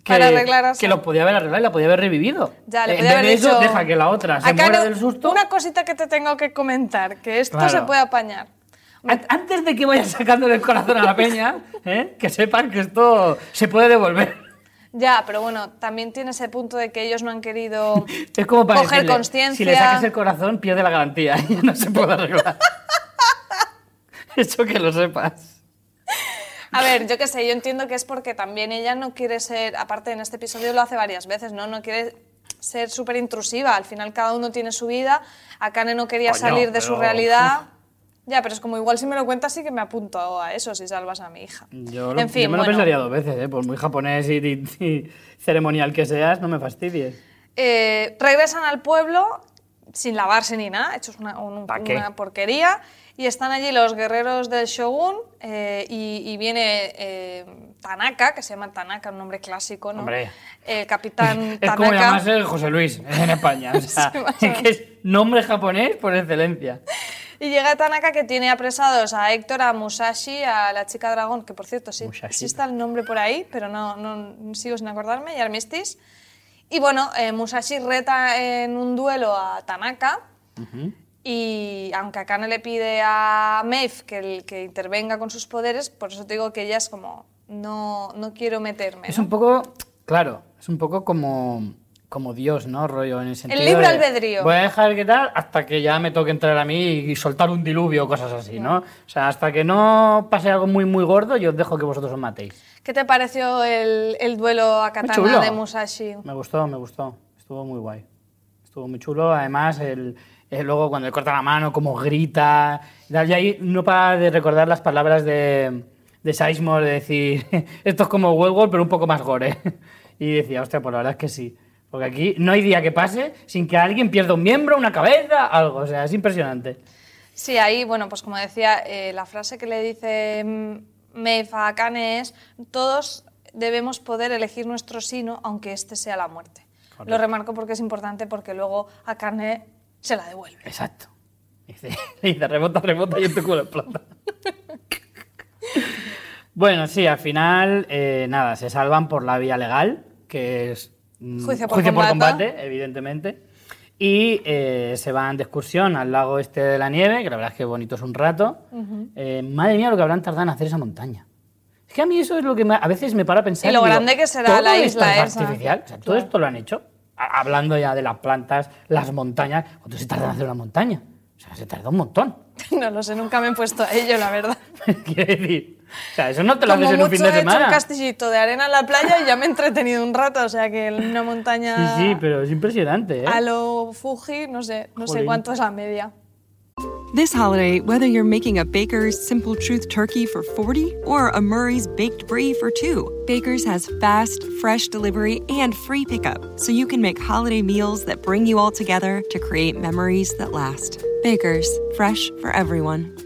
Que, Para arreglar a que lo podía haber arreglado y la podía haber revivido. Ya, le en podía vez haber de eso, dicho, deja que la otra se "Acá muera no- del susto. Una cosita que te tengo que comentar, que esto Claro. se puede apañar. An- Antes de que vaya sacándole el corazón a la peña, ¿eh? que sepan que esto se puede devolver. Ya, pero bueno, también tiene ese punto de que ellos no han querido Es como para coger conciencia. si le sacas el corazón, pierde la garantía y ya no se puede arreglar. Eso que lo sepas. A ver, yo qué sé, yo entiendo que es porque también ella no quiere ser, aparte en este episodio lo hace varias veces, ¿no? No quiere ser súper intrusiva, al final cada uno tiene su vida, Akane no quería Coño, salir de su realidad. Ya, pero es como igual si me lo cuentas sí que me apunto a eso si salvas a mi hija. Yo, lo- en fin, yo me lo bueno. pensaría dos veces, ¿eh? por muy japonés y, y- y ceremonial que seas, no me fastidies. Eh, regresan al pueblo sin lavarse ni nada, hechos una, un- una porquería. Y están allí los guerreros del Shogun eh, y, y viene eh, Tanaka, que se llama Tanaka, un nombre clásico, ¿no? Hombre. El capitán Es Tanaka. como llamarse José Luis en España. O sea, Sí, que es nombre japonés por excelencia. Y llega Tanaka que tiene apresados a Héctor, a Musashi, a la chica dragón, que por cierto sí, sí está el nombre por ahí, pero no, no sigo sin acordarme, y Armistice. Y bueno, eh, Musashi reta en un duelo a Tanaka. Y aunque Akane le pide a Maeve que, el- que intervenga con sus poderes, por eso te digo que ella es como, no, no quiero meterme. Es ¿no? un poco, claro, es un poco como, como Dios, ¿no? Rollo en el sentido libre de, albedrío. Voy a dejar que tal hasta que ya me toque entrar a mí y soltar un diluvio o cosas así, ¿no? O sea, hasta que no pase algo muy, muy gordo, yo os dejo que vosotros os matéis. ¿Qué te pareció el, el duelo a katana de Musashi? Me gustó, me gustó. Estuvo muy guay. Estuvo muy chulo. Además, el, el- luego cuando le corta la mano, como grita. y ahí no para de recordar las palabras de, de Sizemore de decir, esto es como World pero un poco más gore. Y decía, hostia, pues la verdad es que sí. Porque aquí no hay día que pase sin que alguien pierda un miembro, una cabeza, algo. O sea, es impresionante. Sí, ahí, bueno, pues como decía, eh, la frase que le dice mm, Maeve a Akane es todos debemos poder elegir nuestro sino, aunque este sea la muerte. Lo remarco porque es importante porque luego Akane se la devuelve. Exacto. Y dice, y dice, rebota, rebota y en tu culo explota. bueno, sí, al final, eh, nada, se salvan por la vía legal, que es mm, Juicio por combate. evidentemente. Y eh, se van de excursión al lago este de la nieve, que la verdad es que bonito es un rato. Eh, madre mía, lo que habrán tardado en hacer esa montaña. Es que a mí eso es lo que me- a veces me para a pensar. Y lo digo, grande que será ¿todo la isla es esa? artificial? O sea, todo esto lo han hecho. A- Hablando ya de las plantas, las montañas. ¿Cuánto se tarda en hacer una montaña? O sea, se tarda un montón. No lo sé, nunca me he puesto a ello, la verdad. Quiero decir, o sea, eso no te lo Como haces en un mucho fin de he hecho un semana. castillito de arena en la playa y ya me he entretenido un rato, o sea que en una montaña Sí, sí, pero es impresionante, ¿eh? a lo Fuji, no sé, no sé Jolín. cuánto es la media. This holiday, whether you're making a Baker's Simple Truth turkey for 40 or a Murray's Baked Brie for 2, Baker's has fast, fresh delivery and free pickup, so you can make holiday meals that bring you all together to create memories that last. Baker's, fresh for everyone.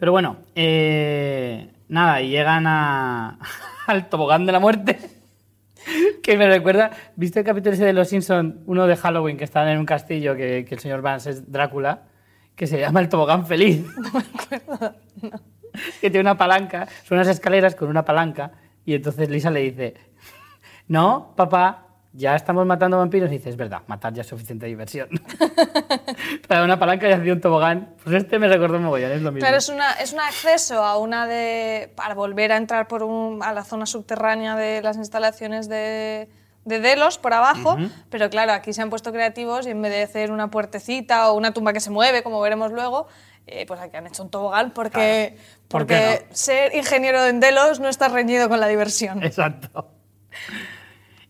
Pero bueno, eh, nada, y llegan a, al tobogán de la muerte. Que me recuerda, ¿viste el capítulo ese de Los Simpsons? Uno de Halloween, que están en un castillo, que, que el señor Vance es Drácula, que se llama el tobogán feliz. No me acuerdo, Que tiene una palanca, son unas escaleras con una palanca, y entonces Lisa le dice, no, papá, ya estamos matando vampiros. Y dice, es verdad, matar ya es suficiente diversión. Para una palanca y hacer un tobogán. Pues este me recordó un mogollón, es lo mismo. Claro, es, una, es un acceso a una de. para volver a entrar por un, a la zona subterránea de las instalaciones de, de Delos por abajo, pero claro, aquí se han puesto creativos y en vez de hacer una puertecita o una tumba que se mueve, como veremos luego, eh, pues aquí han hecho un tobogán porque, ¿Por qué porque no? ser ingeniero en Delos no está reñido con la diversión. Exacto.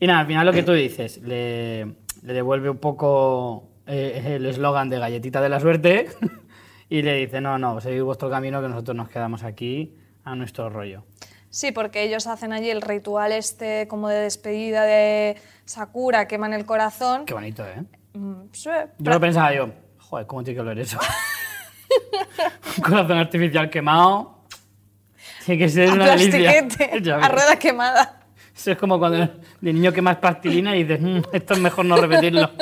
Y nada, al final lo que tú dices, le, le devuelve un poco eh, el eslogan de galletita de la suerte y le dice, no, no, seguid vuestro camino que nosotros nos quedamos aquí a nuestro rollo. Sí, porque ellos hacen allí el ritual este como de despedida de Sakura, queman el corazón. Qué bonito, ¿eh? Mm, sí, Yo lo pensaba yo, joder, ¿cómo tiene que oler eso? un corazón artificial quemado. Tiene que ser a una delicia. a rueda quemada. Eso es como cuando de niño quemas plastilina y dices, "Mm, esto es mejor no repetirlo.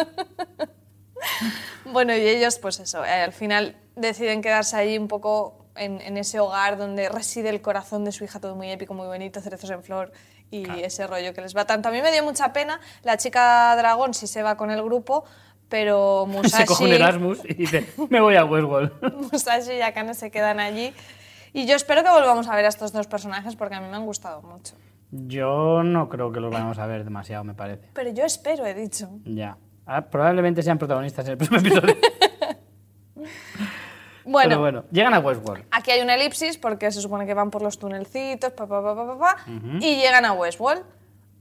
Bueno, y ellos, pues eso, eh, al final deciden quedarse ahí un poco en, en ese hogar donde reside el corazón de su hija, todo muy épico, muy bonito, cerezos en flor y ese rollo que les va tanto. A mí me dio mucha pena, la chica dragón sí se va con el grupo, pero Se coge un Musashi, Erasmus y dice, me voy a Westworld. Musashi y Akane se quedan allí. Y yo espero que volvamos a ver a estos dos personajes porque a mí me han gustado mucho. Yo no creo que los vayamos a ver demasiado, me parece. Pero yo espero, he dicho. Ya. Ah, probablemente sean protagonistas en el próximo episodio. Bueno, Pero bueno, llegan a Westworld. Aquí hay una elipsis porque se supone que van por los tunelcitos, pa, pa, pa, pa, pa, pa, y llegan a Westworld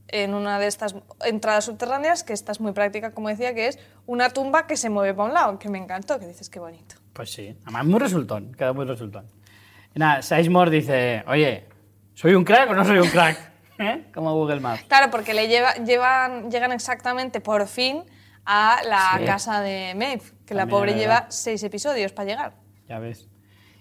en una de estas entradas subterráneas, que esta es muy práctica, como decía, que es una tumba que se mueve para un lado, que me encantó, que dices qué bonito. Pues sí, además muy resultón, queda muy resultón. Y nada, Sizemore dice, oye, ¿soy un crack o no soy un crack? ¿Eh? Como Google Maps. Claro, porque le lleva, llevan, llegan exactamente por fin a la Sí. casa de Maeve, que la pobre lleva seis episodios para llegar. Ya ves.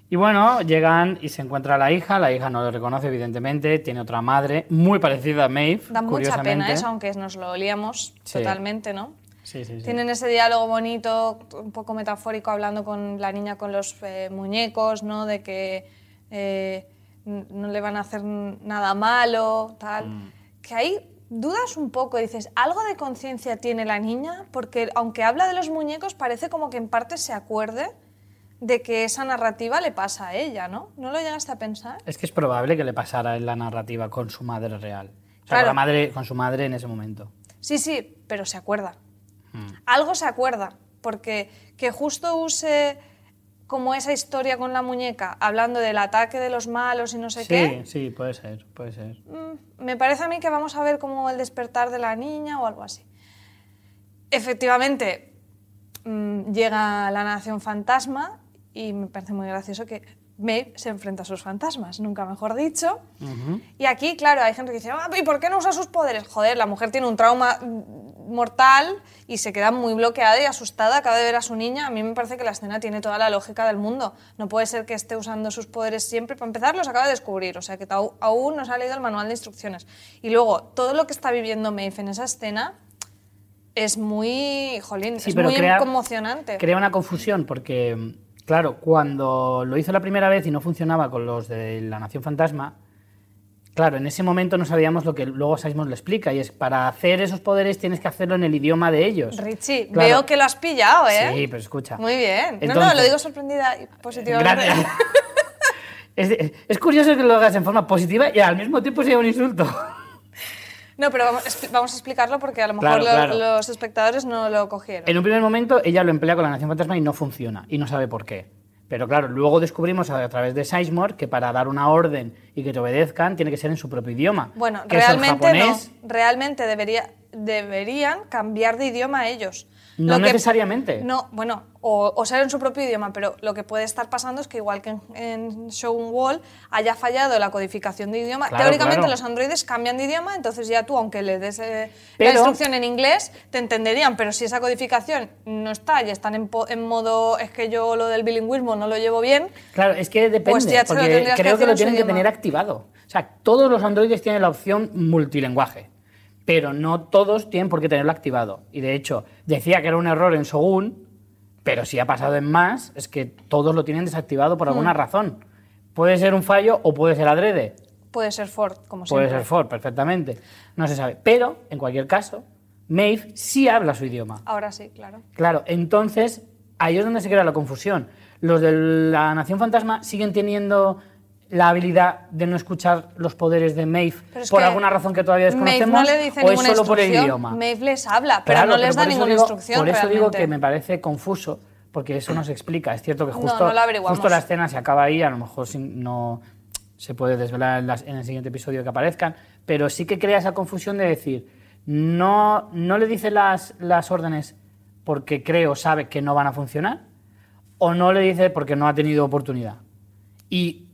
Y bueno, llegan y se encuentra la hija, la hija no lo reconoce evidentemente, tiene otra madre muy parecida a Maeve, Da mucha pena eso, aunque nos lo olíamos Sí. totalmente, ¿no? Sí, sí, sí. Tienen ese diálogo bonito, un poco metafórico, hablando con la niña con los eh, muñecos, ¿no? De que eh, no le van a hacer nada malo, tal. Mm. Que ahí dudas un poco, dices, ¿algo de conciencia tiene la niña? Porque aunque habla de los muñecos, parece como que en parte se acuerde de que esa narrativa le pasa a ella, ¿no? ¿No lo llegaste a pensar? Es que es probable que le pasara en la narrativa con su madre real. O sea, Claro. con, la madre, con su madre en ese momento. Sí, sí, pero se acuerda. Algo se acuerda, porque que justo use como esa historia con la muñeca, hablando del ataque de los malos y no sé Sí, qué, sí, puede ser, puede ser. mm, me parece a mí que vamos a ver como el despertar de la niña o algo así. Efectivamente, mm, llega la nación fantasma y me parece muy gracioso que Maeve se enfrenta a sus fantasmas, nunca mejor dicho. Y aquí, claro, hay gente que dice, "Ah, ¿y por qué no usa sus poderes? Joder, la mujer tiene un trauma mortal y se queda muy bloqueada y asustada, acaba de ver a su niña. A mí me parece que la escena tiene toda la lógica del mundo. No puede ser que esté usando sus poderes siempre. Para empezar, los acaba de descubrir, o sea que aún no se ha leído el manual de instrucciones. Y luego, todo lo que está viviendo Maeve en esa escena es muy, jolín, Sí, es pero muy crea- conmocionante. Crea una confusión porque, claro, cuando lo hizo la primera vez y no funcionaba con los de la Nación Fantasma, claro, en ese momento no sabíamos lo que luego Sizemore le explica y es para hacer esos poderes tienes que hacerlo en el idioma de ellos. Richie, Claro. veo que lo has pillado, ¿eh? Sí, pero escucha. Muy bien. no, no, lo digo sorprendida y positivamente. Es, es curioso que lo hagas en forma positiva y al mismo tiempo sea un insulto. No, pero vamos, a explicarlo porque a lo mejor Claro, lo- claro. los espectadores no lo cogieron. En un primer momento ella lo emplea con la Nación Fantasma y no funciona y no sabe por qué. Pero claro, luego descubrimos a, través de Sizemore que para dar una orden y que te obedezcan tiene que ser en su propio idioma. Bueno, que es el realmente japonés. no. Realmente debería, deberían cambiar de idioma ellos. No Lo que- necesariamente. No, bueno, o, o ser en su propio idioma, pero lo que puede estar pasando es que igual que en, en Shown Wall haya fallado la codificación de idioma. Claro, Teóricamente claro. los androides cambian de idioma, entonces ya tú, aunque le des eh, la instrucción en inglés, te entenderían, pero si esa codificación no está y están en, en modo, es que yo lo del bilingüismo no lo llevo bien, Claro, es que depende, Pues ya porque que creo que, lo tienen que tener activado. O sea, todos los androides tienen la opción multilenguaje, pero no todos tienen por qué tenerlo activado. Y de hecho, decía que era un error en Shogun, pero si ha pasado en más, es que todos lo tienen desactivado por alguna Hmm. razón. Puede ser un fallo o puede ser adrede. puede ser Ford, como Puede siempre. ser Ford, perfectamente. No se sabe. Pero, en cualquier caso, Maeve sí habla su idioma. Ahora sí, claro. Claro, entonces ahí es donde se crea la confusión. Los de la Nación Fantasma siguen teniendo la habilidad de no escuchar los poderes de Maeve por alguna razón que todavía Maeve desconocemos no le dice o es solo por el idioma. Maeve les habla, pero Claro, no les da ninguna digo- instrucción Por eso digo que me parece confuso, porque eso no se explica. Es cierto que justo, no justo la escena se acaba ahí, a lo mejor no se puede desvelar en, las- en el siguiente episodio que aparezcan, pero sí que crea esa confusión de decir, no, no le dice las, las órdenes porque cree o sabe que no van a funcionar, o no le dice porque no ha tenido oportunidad. Y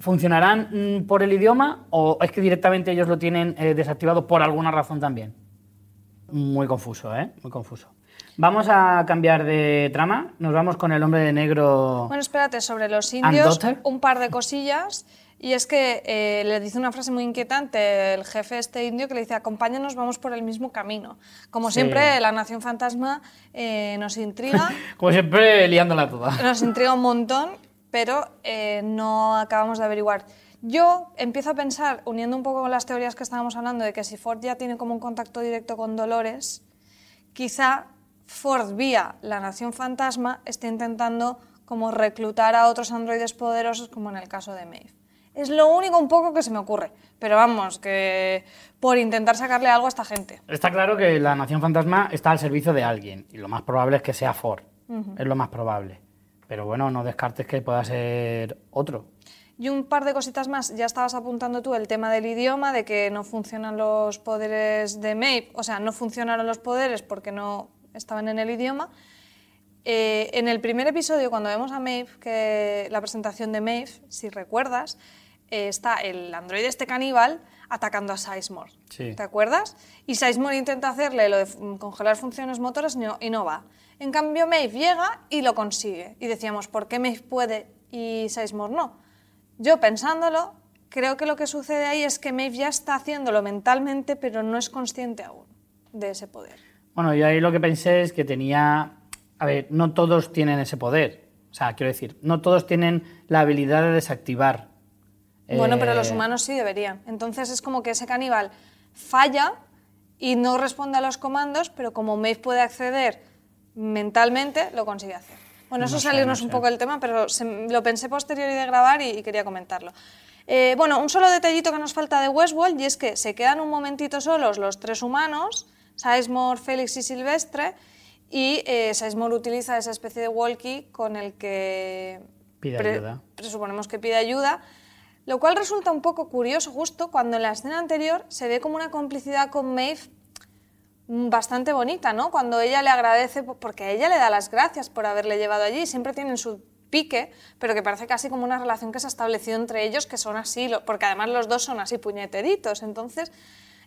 ¿Funcionarán mm, por el idioma o es que directamente ellos lo tienen eh, desactivado por alguna razón también? Muy confuso, ¿eh? Muy confuso. Vamos a cambiar de trama. Nos vamos con el hombre de negro. Bueno, espérate, sobre los indios, un par de cosillas. Y es que eh, le dice una frase muy inquietante el jefe este indio que le dice, acompáñanos, vamos por el mismo camino. Como Sí. siempre, la nación fantasma eh, nos intriga, Como siempre, liándola toda. nos intriga un montón, pero eh, no acabamos de averiguar. Yo empiezo a pensar, uniendo un poco con las teorías que estábamos hablando, de que si Ford ya tiene como un contacto directo con Dolores, quizá Ford, vía la Nación Fantasma, esté intentando como reclutar a otros androides poderosos, como en el caso de Maeve. Es lo único un poco que se me ocurre. Pero vamos, que por intentar sacarle algo a esta gente. Está claro que la Nación Fantasma está al servicio de alguien y lo más probable es que sea Ford. Es lo más probable. Pero bueno, no descartes que pueda ser otro. Y un par de cositas más. Ya estabas apuntando tú el tema del idioma, de que no funcionan los poderes de Maeve. O sea, no funcionaron los poderes porque no estaban en el idioma. Eh, en el primer episodio, cuando vemos a Maeve, que la presentación de Maeve, si recuerdas, eh, está el androide este caníbal atacando a Sizemore. Sí. ¿Te acuerdas? Y Sizemore intenta hacerle lo de congelar funciones motoras y no, y no va. En cambio, Maeve llega y lo consigue. Y decíamos, ¿por qué Maeve puede y Sizemore no? Yo pensándolo, creo que lo que sucede ahí es que Maeve ya está haciéndolo mentalmente, pero no es consciente aún de ese poder. Bueno, yo ahí lo que pensé es que tenía. A ver, no todos tienen ese poder. O sea, quiero decir, no todos tienen la habilidad de desactivar. Bueno, pero Eh, los humanos sí deberían. Entonces es como que ese caníbal falla y no responde a los comandos, pero como Maeve puede acceder mentalmente, lo consigue hacer. Bueno, eso es salirnos no un poco del tema, pero se- lo pensé posterior y de grabar y, y quería comentarlo. Eh, bueno, un solo detallito que nos falta de Westworld y es que se quedan un momentito solos los tres humanos, Sizemore, Félix y Silvestre, y eh, Sizemore utiliza esa especie de walkie con el que Pide ayuda. presuponemos que pide ayuda, lo cual resulta un poco curioso justo cuando en la escena anterior se ve como una complicidad con Maeve bastante bonita, ¿no? Cuando ella le agradece, po- porque ella le da las gracias por haberle llevado allí, siempre tienen su pique, pero que parece casi como una relación que se ha establecido entre ellos, que son así, porque además los dos son así puñeteritos, entonces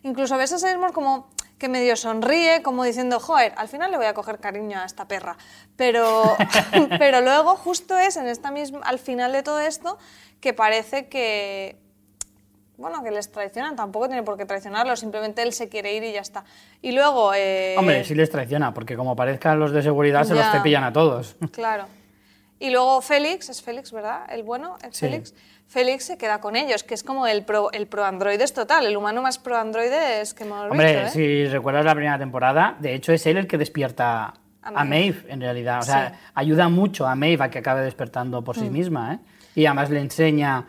incluso a Sizemore como que medio sonríe, como diciendo, joder, al final le voy a coger cariño a esta perra, pero, pero luego justo es en esta misma, al final de todo esto que parece que, bueno, que les traicionan, tampoco tiene por qué traicionarlo, simplemente él se quiere ir y ya está. Y luego... eh, Hombre, sí les traiciona, porque como parezcan los de seguridad, se Ya. los cepillan a todos. Claro. Y luego Félix, es Félix, ¿verdad? El bueno, es Sí. Félix. Félix se queda con ellos, que es como el pro, el pro androides total, el humano más pro androides que hemos Hombre, visto, ¿eh? si recuerdas la primera temporada, de hecho es él el que despierta A a Maeve. Maeve, en realidad. O sea, Sí. ayuda mucho a Maeve a que acabe despertando por Mm. sí misma. ¿eh? Y además le enseña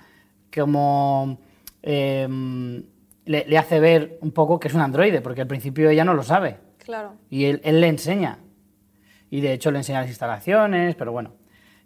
cómo... em, le, le hace ver un poco que es un androide, porque al principio ella no lo sabe. Claro. Y él, él le enseña. Y de hecho le enseña las instalaciones, pero bueno.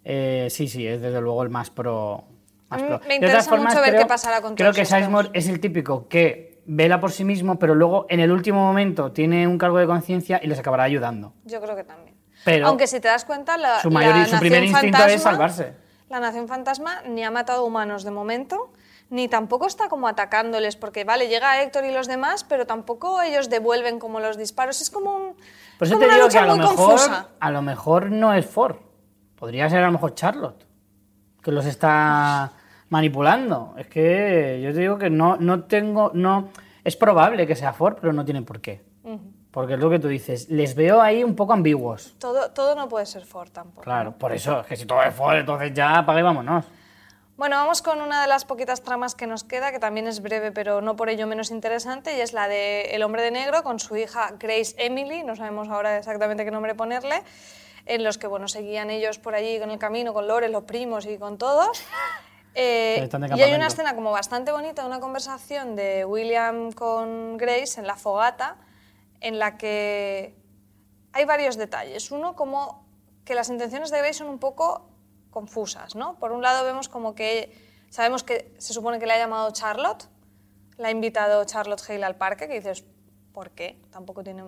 Eh, sí, sí, es desde luego el más pro. más pro. me interesa formas, mucho ver creo- qué pasará con Creo que. Sizemore es el típico que vela por sí mismo, pero luego en el último momento tiene un cargo de conciencia y les acabará ayudando. Yo creo que también. Pero- Aunque si te das cuenta, la, Su mayor- la su primer instinto es Fantasma- salvarse. La Nación Fantasma ni ha matado humanos de momento, ni tampoco está como atacándoles, porque vale, llega Héctor y los demás, pero tampoco ellos devuelven como los disparos. Es como un. Por es eso como te una digo que a lo, muy mejor, confusa. a lo mejor no es Ford. Podría ser a lo mejor Charlotte, que los está manipulando. Es que yo te digo que no, no tengo. no Es probable que sea Ford, pero no tiene por qué. Porque es lo que tú dices. Les veo ahí un poco ambiguos. Todo, todo no puede ser Ford tampoco. Claro, por eso, es que si todo es Ford, entonces ya apaga y vámonos. Bueno, vamos con una de las poquitas tramas que nos queda, que también es breve, pero no por ello menos interesante, y es la de El hombre de negro con su hija Grace Emily, no sabemos ahora exactamente qué nombre ponerle, en los que bueno, seguían ellos por allí con el camino, con Lores, los primos y con todos. Eh, y hay una escena como bastante bonita, una conversación de William con Grace en la fogata, en la que hay varios detalles. Uno, como que las intenciones de Grace son un poco confusas, ¿no? Por un lado vemos como que sabemos que se supone que le ha llamado Charlotte, la ha invitado Charlotte Hale al parque, que dices, ¿por qué? Tampoco tiene,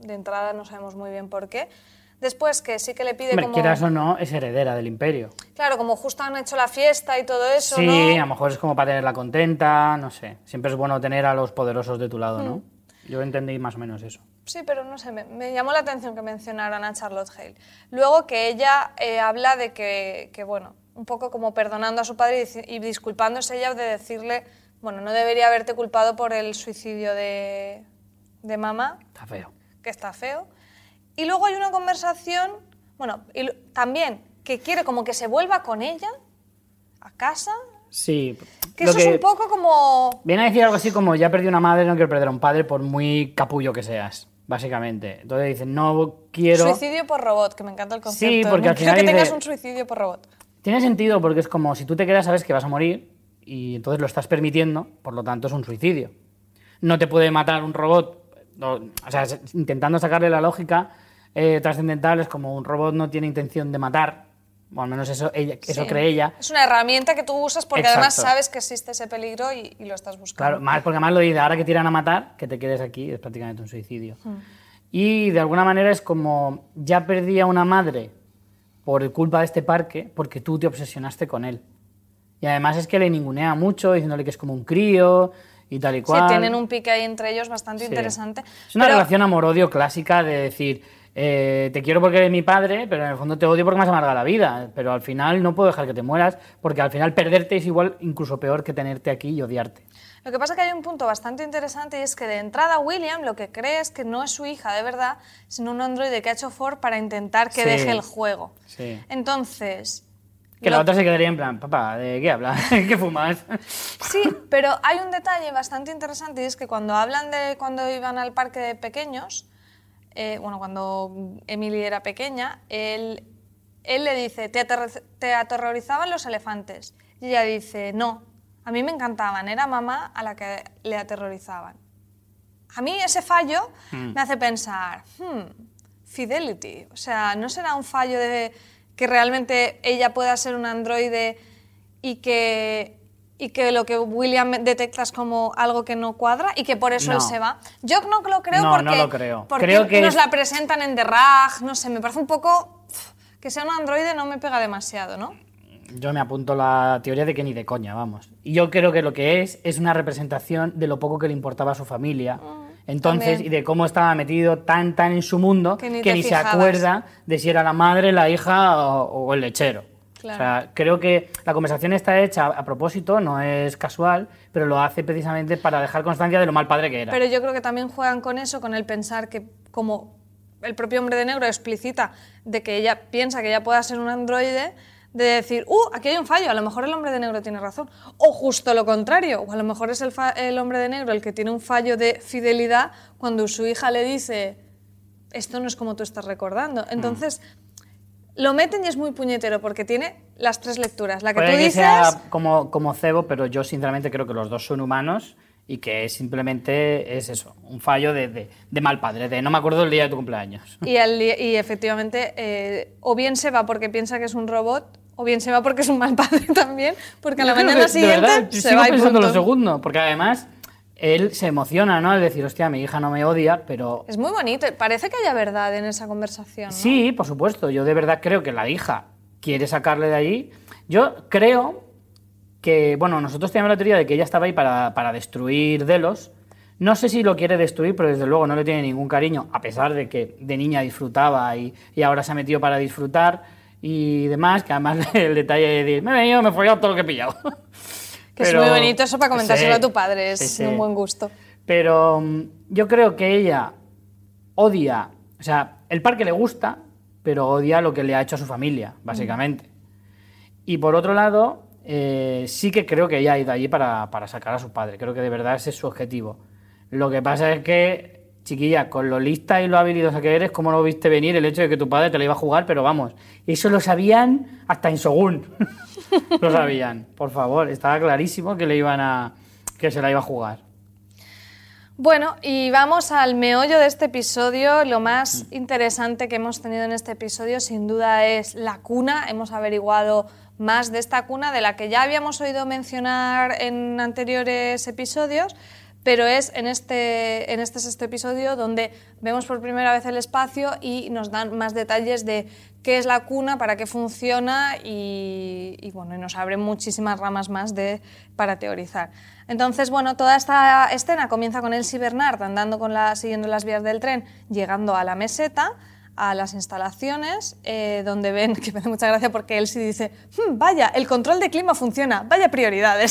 de entrada no sabemos muy bien por qué. Después que sí que le pide Hombre, como... quieras o no, es heredera del imperio. Claro, como justo han hecho la fiesta y todo eso, Sí, ¿no? a lo mejor es como para tenerla contenta, no sé. Siempre es bueno tener a los poderosos de tu lado, ¿no? Mm. Yo entendí más o menos eso. Sí, pero no sé, me, me llamó la atención que mencionaran a Charlotte Hale. Luego que ella eh, habla de que, que, bueno, un poco como perdonando a su padre y, disculpándose ella de decirle, bueno, no debería haberte culpado por el suicidio de, de mamá, Está feo. que está feo. Y luego hay una conversación, bueno, y también que quiere como que se vuelva con ella a casa, Sí. que eso es un poco como... Viene a decir algo así como, ya perdí una madre, no quiero perder a un padre por muy capullo que seas, básicamente. Entonces dicen, no quiero... Suicidio por robot, que me encanta el concepto. Sí, porque no al quiero final que tengas un suicidio por robot. Tiene sentido porque es como, si tú te quedas sabes que vas a morir y entonces lo estás permitiendo, por lo tanto es un suicidio. No te puede matar un robot, o sea, intentando sacarle la lógica eh, trascendental es como un robot no tiene intención de matar, o al menos eso, ella- eso Sí. cree ella. Es una herramienta que tú usas porque además sabes que existe ese peligro y, y lo estás buscando. Claro, más, porque además lo dice, ahora que tiran a matar, que te quedes aquí, es prácticamente un suicidio. Y de alguna manera es como, ya perdí a una madre por culpa de este parque, porque tú te obsesionaste con él. Y además es que le ningunea mucho, diciéndole que es como un crío y tal y Sí, cual. tienen un pique ahí entre ellos bastante Sí. interesante. Es una Pero- relación amor-odio clásica de decir, eh, te quiero porque eres mi padre, pero en el fondo te odio porque me has amargado la vida. Pero al final no puedo dejar que te mueras, porque al final perderte es igual, incluso peor que tenerte aquí y odiarte. Lo que pasa es que hay un punto bastante interesante y es que de entrada William lo que cree es que no es su hija de verdad, sino un androide que ha hecho Ford para intentar que Sí. deje el juego. Sí. Entonces... Que la otra se quedaría en plan, papá, ¿de qué hablas? ¿Qué fumas? Sí, pero hay un detalle bastante interesante y es que cuando hablan de cuando iban al parque de pequeños, eh, bueno, cuando Emily era pequeña, él, él le dice, ¿Te, aterro- ¿te aterrorizaban los elefantes? Y ella dice, no, a mí me encantaban, era mamá a la que le aterrorizaban. A mí ese fallo me hace pensar, hmm, fidelity, o sea, ¿no será un fallo de que realmente ella pueda ser un androide y que, y que lo que William detecta es como algo que no cuadra y que por eso él No. se va? Yo no lo creo No, porque, no lo creo. porque Creo que nos es- la presentan en The Rag, no sé, me parece un poco... Que sea un androide no me pega demasiado, ¿no? Yo me apunto la teoría de que ni de coña, vamos. Y yo creo que lo que es es una representación de lo poco que le importaba a su familia. Entonces, Mm, también. y de cómo estaba metido tan, tan en su mundo Que que ni ni, te se acuerda de si era la madre, la hija o, o el lechero. Claro. O sea, creo que la conversación está hecha a propósito, no es casual, pero lo hace precisamente para dejar constancia de lo mal padre que era. Pero yo creo que también juegan con eso, con el pensar que como el propio hombre de negro explicita de que ella piensa que ella pueda ser un androide, de decir, uh, aquí hay un fallo, a lo mejor el hombre de negro tiene razón. O justo lo contrario, o a lo mejor es el, fa- el hombre de negro el que tiene un fallo de fidelidad cuando su hija le dice, esto no es como tú estás recordando. Mm. Lo meten y es muy puñetero porque tiene las tres lecturas. La que Puede tú que dices... sea como, como cebo, pero yo sinceramente creo que los dos son humanos y que simplemente es eso, un fallo de, de- de mal padre, de no me acuerdo el día de tu cumpleaños. Y, el- y efectivamente, eh, o bien se va porque piensa que es un robot, o bien se va porque es un mal padre también, porque a la mañana que, de verdad, siguiente se sigo va y pensando lo segundo, porque además él se emociona, ¿no? Al decir, hostia, mi hija no me odia, pero Es muy bonito, parece que haya verdad en esa conversación. ¿no? Sí, por supuesto. Yo de verdad creo que la hija quiere sacarle de allí. Yo creo que, bueno, nosotros teníamos la teoría de que ella estaba ahí para, para destruir Delos. No sé si lo quiere destruir, pero desde luego no le tiene ningún cariño, a pesar de que de niña disfrutaba y, y ahora se ha metido para disfrutar y demás, que además el detalle de decir, me he venido, me he follado todo lo que he pillado. Que es muy bonito eso para comentárselo Sí, a tu padre, es sí, sí. un buen gusto. Pero mm, yo creo que ella odia, o sea, el parque le gusta, pero odia lo que le ha hecho a su familia, básicamente. Y por otro lado, eh, sí que creo que ella ha ido allí para, para sacar a su padre. Creo que de verdad ese es su objetivo. Lo que pasa es que, chiquilla, con lo lista y lo habilidosa que eres, ¿cómo no viste venir el hecho de que tu padre te la iba a jugar? Pero vamos, eso lo sabían hasta en Sogún. lo sabían, por favor. Estaba clarísimo que le iban a. que se la iba a jugar. Bueno, y vamos al meollo de este episodio. Lo más interesante que hemos tenido en este episodio sin duda es la cuna. Hemos averiguado más de esta cuna de la que ya habíamos oído mencionar en anteriores episodios, pero es en este, en este sexto episodio donde vemos por primera vez el espacio y nos dan más detalles de qué es la cuna, para qué funciona y, y, bueno, y nos abren muchísimas ramas más de, para teorizar. Entonces, bueno, toda esta escena comienza con Elsie Bernard andando con la, siguiendo las vías del tren, llegando a la meseta, a las instalaciones, eh, donde ven, que me hace mucha gracia porque Elsie dice, "Hmm, vaya, el control de clima funciona, vaya prioridades.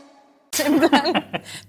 En plan,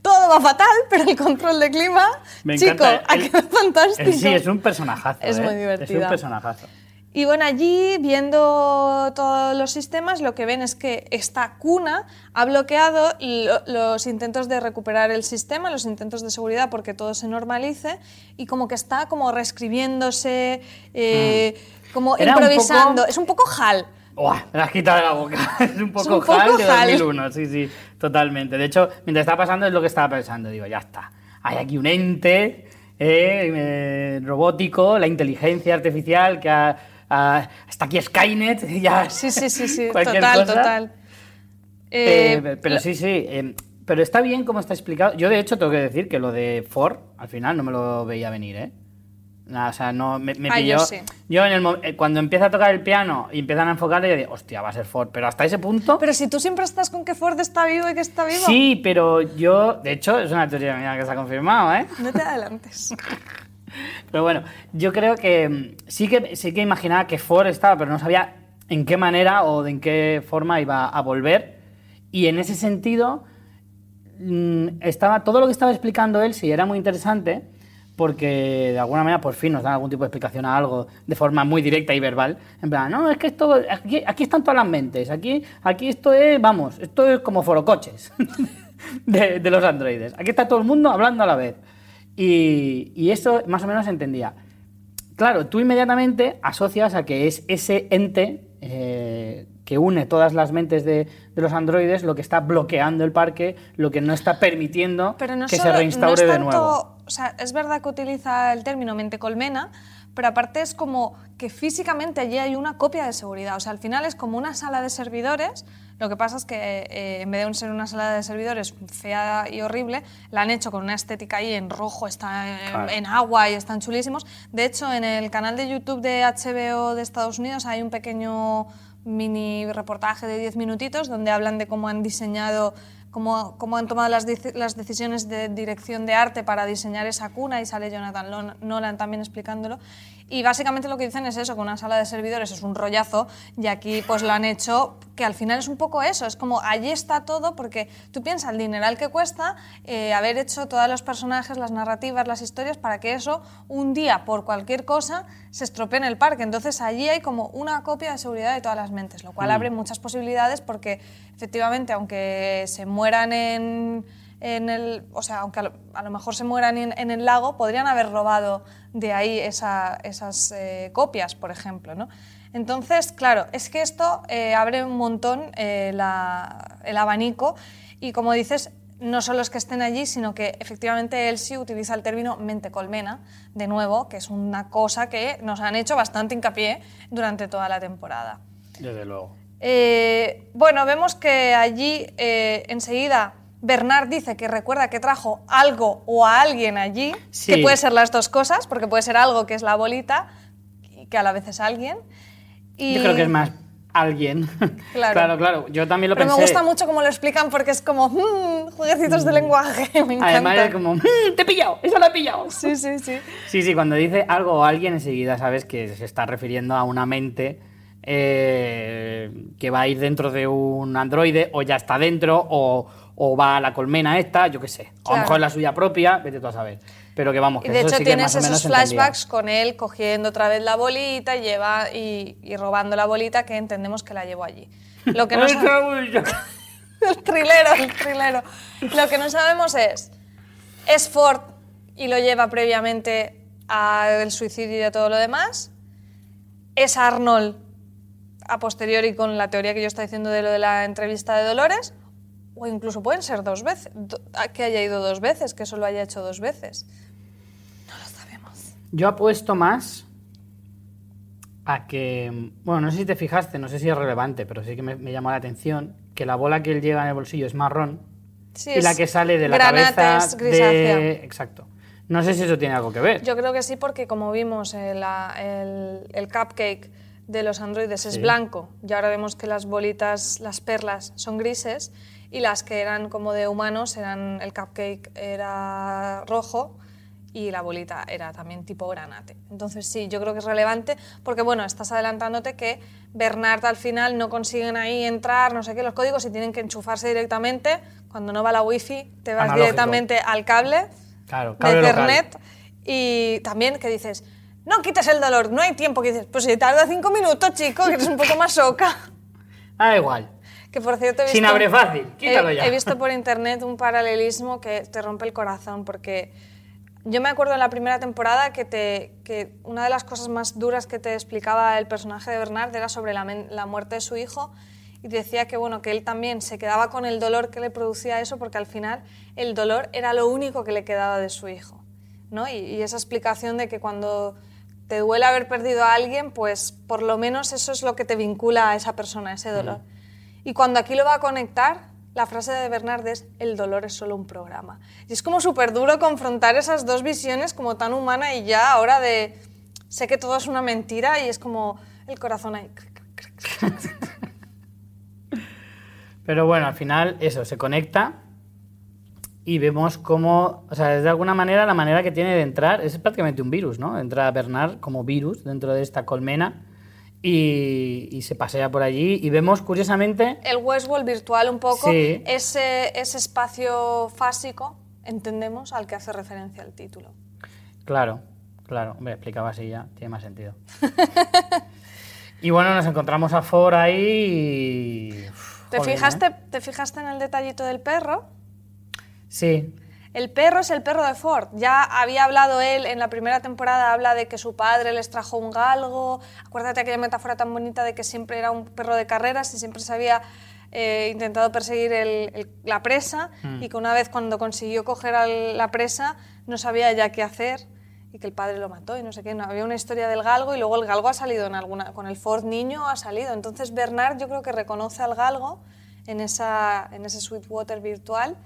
todo va fatal, pero el control de clima, Me chico, ha quedado fantástico. Sí, es un personajazo. Es ¿eh? muy Es divertida. un personajazo. Y bueno, allí viendo todos los sistemas, lo que ven es que esta cuna ha bloqueado lo- los intentos de recuperar el sistema, los intentos de seguridad porque todo se normalice y como que está como reescribiéndose, eh, como Era un improvisando. poco- Es un poco HAL. Buah, me la has quitado de la boca. Es un poco, un poco HAL de HAL. 2001, sí, sí, totalmente. De hecho, mientras estaba pasando es lo que estaba pensando. Digo, ya está. Hay aquí un ente eh, robótico, la inteligencia artificial que ha, ha- está aquí Skynet. Ya, Sí, sí, sí, sí, total, cosa. total. Eh, Eh, pero sí, sí. eh, pero está bien cómo está explicado. Yo, de hecho, tengo que decir que lo de Ford, al final, no me lo veía venir, ¿eh? Nada, o sea, no, me, me Ah, pilló. yo sí. Yo en el eh, cuando empieza a tocar el piano y empiezan a enfocarle, yo digo, hostia, va a ser Ford. Pero hasta ese punto. Pero si tú siempre estás con que Ford está vivo y que está vivo, sí, pero yo, de hecho, es una teoría mía que se ha confirmado, ¿eh? no te adelantes. Pero bueno, yo creo que mm, sí que sí que imaginaba que Ford estaba, pero no sabía en qué manera o de en qué forma iba a volver. Y en ese sentido, mm, estaba todo lo que estaba explicando él sí era muy interesante porque de alguna manera por fin nos dan algún tipo de explicación a algo de forma muy directa y verbal. En plan, no, es que esto, aquí, aquí están todas las mentes, aquí, aquí esto es, vamos, esto es como forocoches de, de los androides. Aquí está todo el mundo hablando a la vez. Y, y eso más o menos se entendía. Claro, tú inmediatamente asocias a que es ese ente eh, que une todas las mentes de, de los androides lo que está bloqueando el parque, lo que no está permitiendo Pero no que solo- se reinstaure no es de tanto- nuevo. O sea, es verdad que utiliza el término mente colmena, pero aparte es como que físicamente allí hay una copia de seguridad. O sea, al final es como una sala de servidores. Lo que pasa es que eh, en vez de ser una sala de servidores fea y horrible, la han hecho con una estética ahí en rojo, está en, Claro. en agua y están chulísimos. De hecho, en el canal de YouTube de HBO de Estados Unidos hay un pequeño mini reportaje de 10 minutitos donde hablan de cómo han diseñado, cómo, cómo han tomado las, las decisiones de dirección de arte para diseñar esa cuna y sale Jonathan Nolan también explicándolo. Y básicamente lo que dicen es eso, que una sala de servidores es un rollazo y aquí pues lo han hecho, que al final es un poco eso, es como allí está todo porque tú piensas el dineral que cuesta eh, haber hecho todos los personajes, las narrativas, las historias para que eso un día por cualquier cosa se estropee en el parque. Entonces allí hay como una copia de seguridad de todas las mentes, lo cual abre muchas posibilidades porque efectivamente aunque se mueran en en el, o sea, aunque a lo, a lo mejor se mueran en, en el lago, podrían haber robado de ahí esa- esas eh, copias, por ejemplo, ¿no? Entonces, claro, es que esto eh, abre un montón eh, la- el abanico y, como dices, no solo es que estén allí, sino que efectivamente Elsie utiliza el término mente colmena, de nuevo, que es una cosa que nos han hecho bastante hincapié durante toda la temporada. Desde luego. Eh, bueno, vemos que allí eh, enseguida Bernard dice que recuerda que trajo algo o a alguien allí, Sí. que puede ser las dos cosas, porque puede ser algo que es la bolita que a la vez es alguien. Y- Yo creo que es más alguien. Claro. claro, claro. Yo también lo Pero pensé. me gusta mucho cómo lo explican porque es como mm, jueguecitos de lenguaje, me encanta. Además es como, "Mm, te he pillado, eso lo he pillado. Sí, sí, sí. Sí, sí, cuando dice algo o alguien enseguida sabes que se está refiriendo a una mente eh, que va a ir dentro de un androide o ya está dentro o, o va a la colmena esta, yo qué sé. O a lo Claro. mejor la suya propia, vete tú a saber. Pero que vamos, Y que de eso hecho sí que tienes más o menos esos flashbacks con él cogiendo otra vez la bolita y, lleva, y, y robando la bolita que entendemos que la llevó allí. Lo que no el trilero, el trilero. Lo que no sabemos es, ¿es Ford y lo lleva previamente al suicidio y a todo lo demás? ¿Es Arnold a posteriori con la teoría que yo estoy diciendo de lo de la entrevista de Dolores? O incluso pueden ser dos veces, que haya ido dos veces, que solo haya hecho dos veces. No lo sabemos. Yo apuesto más a que. Bueno, no sé si te fijaste, no sé si es relevante, pero sí que me, me llamó la atención que la bola que él lleva en el bolsillo es marrón Sí, y la que sale de la cabeza es grisácea. de. Exacto. No sé si eso tiene algo que ver. Yo creo que sí, porque como vimos, la- el, el cupcake de los androides es Sí. blanco y ahora vemos que las bolitas, las perlas, son grises y las que eran como de humanos, eran, el cupcake era rojo y la bolita era también tipo granate. Entonces sí, yo creo que es relevante porque, bueno, estás adelantándote que Bernard al final no consiguen ahí entrar, no sé qué, los códigos y tienen que enchufarse directamente. Cuando no va la wifi, te vas Analógico. directamente al cable Claro, de cable local. Ethernet y también que dices, no quites el dolor, no hay tiempo, que dices, pues si tarda cinco minutos, chico, que eres un poco más soca. Ah, igual. Que por cierto he visto, Sin abre fácil, quítalo he, ya. he visto por internet un paralelismo que te rompe el corazón porque yo me acuerdo en la primera temporada que, te, que una de las cosas más duras que te explicaba el personaje de Bernard era sobre la, muerte de su hijo y decía que bueno que él también se quedaba con el dolor que le producía eso porque al final el dolor era lo único que le quedaba de su hijo ¿no? y, y esa explicación de que cuando te duele haber perdido a alguien pues por lo menos eso es lo que te vincula a esa persona ese dolor y cuando aquí lo va a conectar, la frase de Bernard es, el dolor es solo un programa. Y es como súper duro confrontar esas dos visiones como tan humana y ya ahora de, sé que todo es una mentira y es como el corazón ahí. Pero bueno, al final eso, se conecta y vemos cómo, o sea, de alguna manera la manera que tiene de entrar es prácticamente un virus, ¿no? Entra Bernard como virus dentro de esta colmena y, y se pasea por allí y vemos curiosamente... El Westworld virtual un poco, Sí. ese, ese espacio fásico, entendemos, al que hace referencia el título. Claro, claro, hombre, explicaba así ya, tiene más sentido. y bueno, nos encontramos a Ford ahí y... uf, ¿Te, fijaste, ¿eh? ¿Te fijaste en el detallito del perro? Sí, El perro es el perro de Ford. Ya había hablado él en la primera temporada, habla de que su padre les trajo un galgo. Acuérdate aquella metáfora tan bonita de que siempre era un perro de carreras y siempre se había eh, intentado perseguir el- el- la presa y que una vez cuando consiguió coger a la presa no sabía ya qué hacer y que el padre lo mató y no sé qué. No, había una historia del galgo y luego el galgo ha salido en alguna... Con el Ford niño ha salido. Entonces Bernard yo creo que reconoce al galgo en, esa, en ese Sweetwater virtual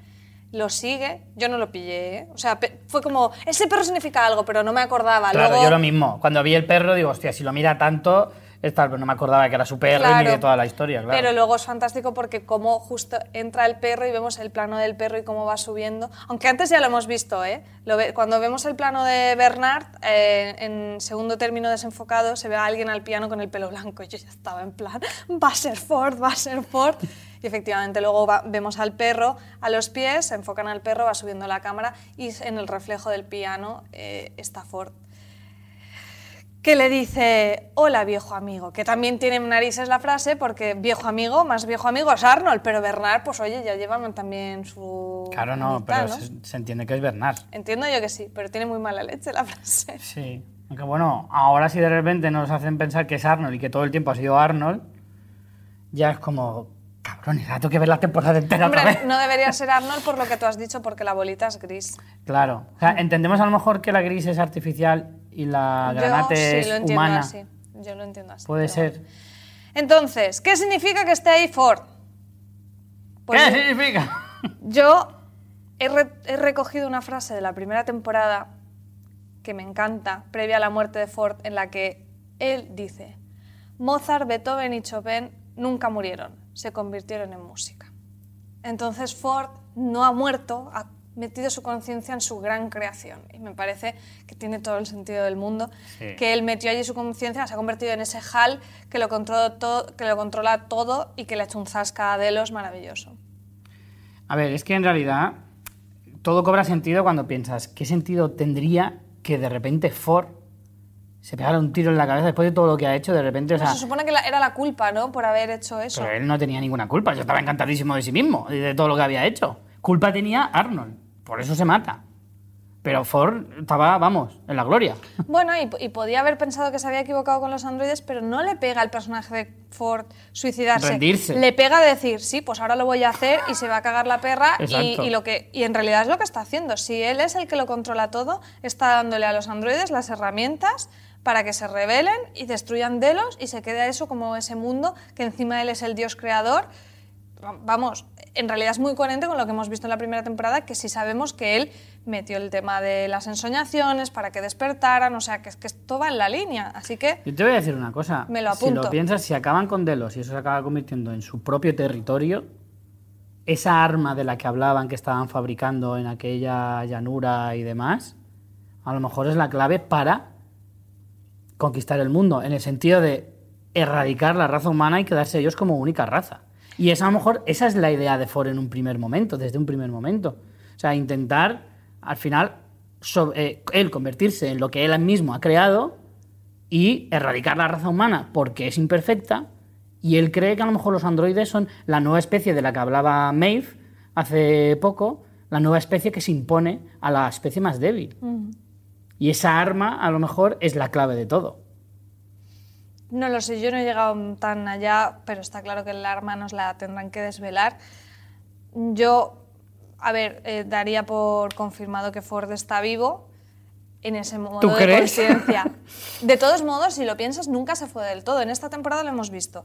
lo sigue, yo no lo pillé, ¿eh? o sea, fue como, ese perro significa algo, pero no me acordaba. claro, Luego, yo lo mismo. Cuando vi el perro digo, hostia, si lo mira tanto, esta, no me acordaba que era su perro Claro. de toda la historia, claro. Pero luego es fantástico porque como justo entra el perro y vemos el plano del perro y cómo va subiendo. Aunque antes ya lo hemos visto, ¿eh? Lo ve- cuando vemos el plano de Bernard, eh, en segundo término desenfocado, se ve a alguien al piano con el pelo blanco. Y yo ya estaba en plan, va a ser Ford, va a ser Ford. Y efectivamente luego va- vemos al perro a los pies, se enfocan al perro, va subiendo la cámara y en el reflejo del piano eh, está Ford que le dice, hola viejo amigo, que también tiene narices la frase porque viejo amigo, más viejo amigo es Arnold, pero Bernard, pues oye, ya llevan también su... Claro, no, pero ¿no? Se, se entiende que es Bernard. Entiendo yo que sí, pero tiene muy mala leche la frase. Sí. Aunque bueno, ahora si de repente nos hacen pensar que es Arnold y que todo el tiempo ha sido Arnold, ya es como, cabrones, ahora tengo que ver la temporada entera otra Hombre, vez. no debería ser Arnold por lo que tú has dicho, porque la bolita es gris. Claro. O sea, entendemos a lo mejor que la gris es artificial y la yo granate sí es lo entiendo humana. así. Yo lo entiendo así. Puede ser. Entonces, ¿qué significa que esté ahí Ford? Pues ¿Qué significa? Yo he, re- he recogido una frase de la primera temporada que me encanta, previa a la muerte de Ford, en la que él dice, Mozart, Beethoven y Chopin nunca murieron, se convirtieron en música. Entonces Ford no ha muerto, ha metido su conciencia en su gran creación. Y me parece que tiene todo el sentido del mundo, Sí. que él metió allí su conciencia, se ha convertido en ese HAL que lo, controla todo, que lo controla todo y que le ha hecho un zasca a Delos maravilloso. A ver, es que en realidad todo cobra sentido cuando piensas, ¿qué sentido tendría que de repente Ford se pegara un tiro en la cabeza después de todo lo que ha hecho? De repente, o sea, se supone que la- era la culpa, ¿no? Por haber hecho eso. pero él no tenía ninguna culpa, yo estaba encantadísimo de sí mismo y de todo lo que había hecho. Culpa tenía Arnold, por eso se mata. Pero Ford estaba, vamos, en la gloria. Bueno, y, y podía haber pensado que se había equivocado con los androides, pero no le pega al personaje de Ford suicidarse. Rendirse. Le pega decir, sí, pues ahora lo voy a hacer y se va a cagar la perra. Y, y lo que, y en realidad es lo que está haciendo. Si él es el que lo controla todo, está dándole a los androides las herramientas para que se rebelen y destruyan Delos y se quede eso como ese mundo que encima él es el dios creador. Vamos, en realidad es muy coherente con lo que hemos visto en la primera temporada, que sí sabemos que él metió el tema de las ensoñaciones para que despertaran, o sea, que, es que esto va en la línea. Así que, Yo te voy a decir una cosa. Me lo Si apunto. lo piensas, si acaban con Delos y eso se acaba convirtiendo en su propio territorio, esa arma de la que hablaban que estaban fabricando en aquella llanura y demás, a lo mejor es la clave para conquistar el mundo, en el sentido de erradicar la raza humana y quedarse ellos como única raza. Y esa, a lo mejor esa es la idea de Ford en un primer momento, desde un primer momento. O sea, intentar, al final, so- eh, él convertirse en lo que él mismo ha creado y erradicar la raza humana porque es imperfecta y él cree que a lo mejor los androides son la nueva especie de la que hablaba Maeve hace poco, la nueva especie que se impone a la especie más débil. Y esa arma a lo mejor es la clave de todo. no lo sé, yo no he llegado tan allá, pero está claro que el arma nos la tendrán que desvelar. Yo, a ver, eh, daría por confirmado que Ford está vivo en ese modo ¿Tú de crees? conciencia. De todos modos, si lo piensas, nunca se fue del todo. En esta temporada lo hemos visto.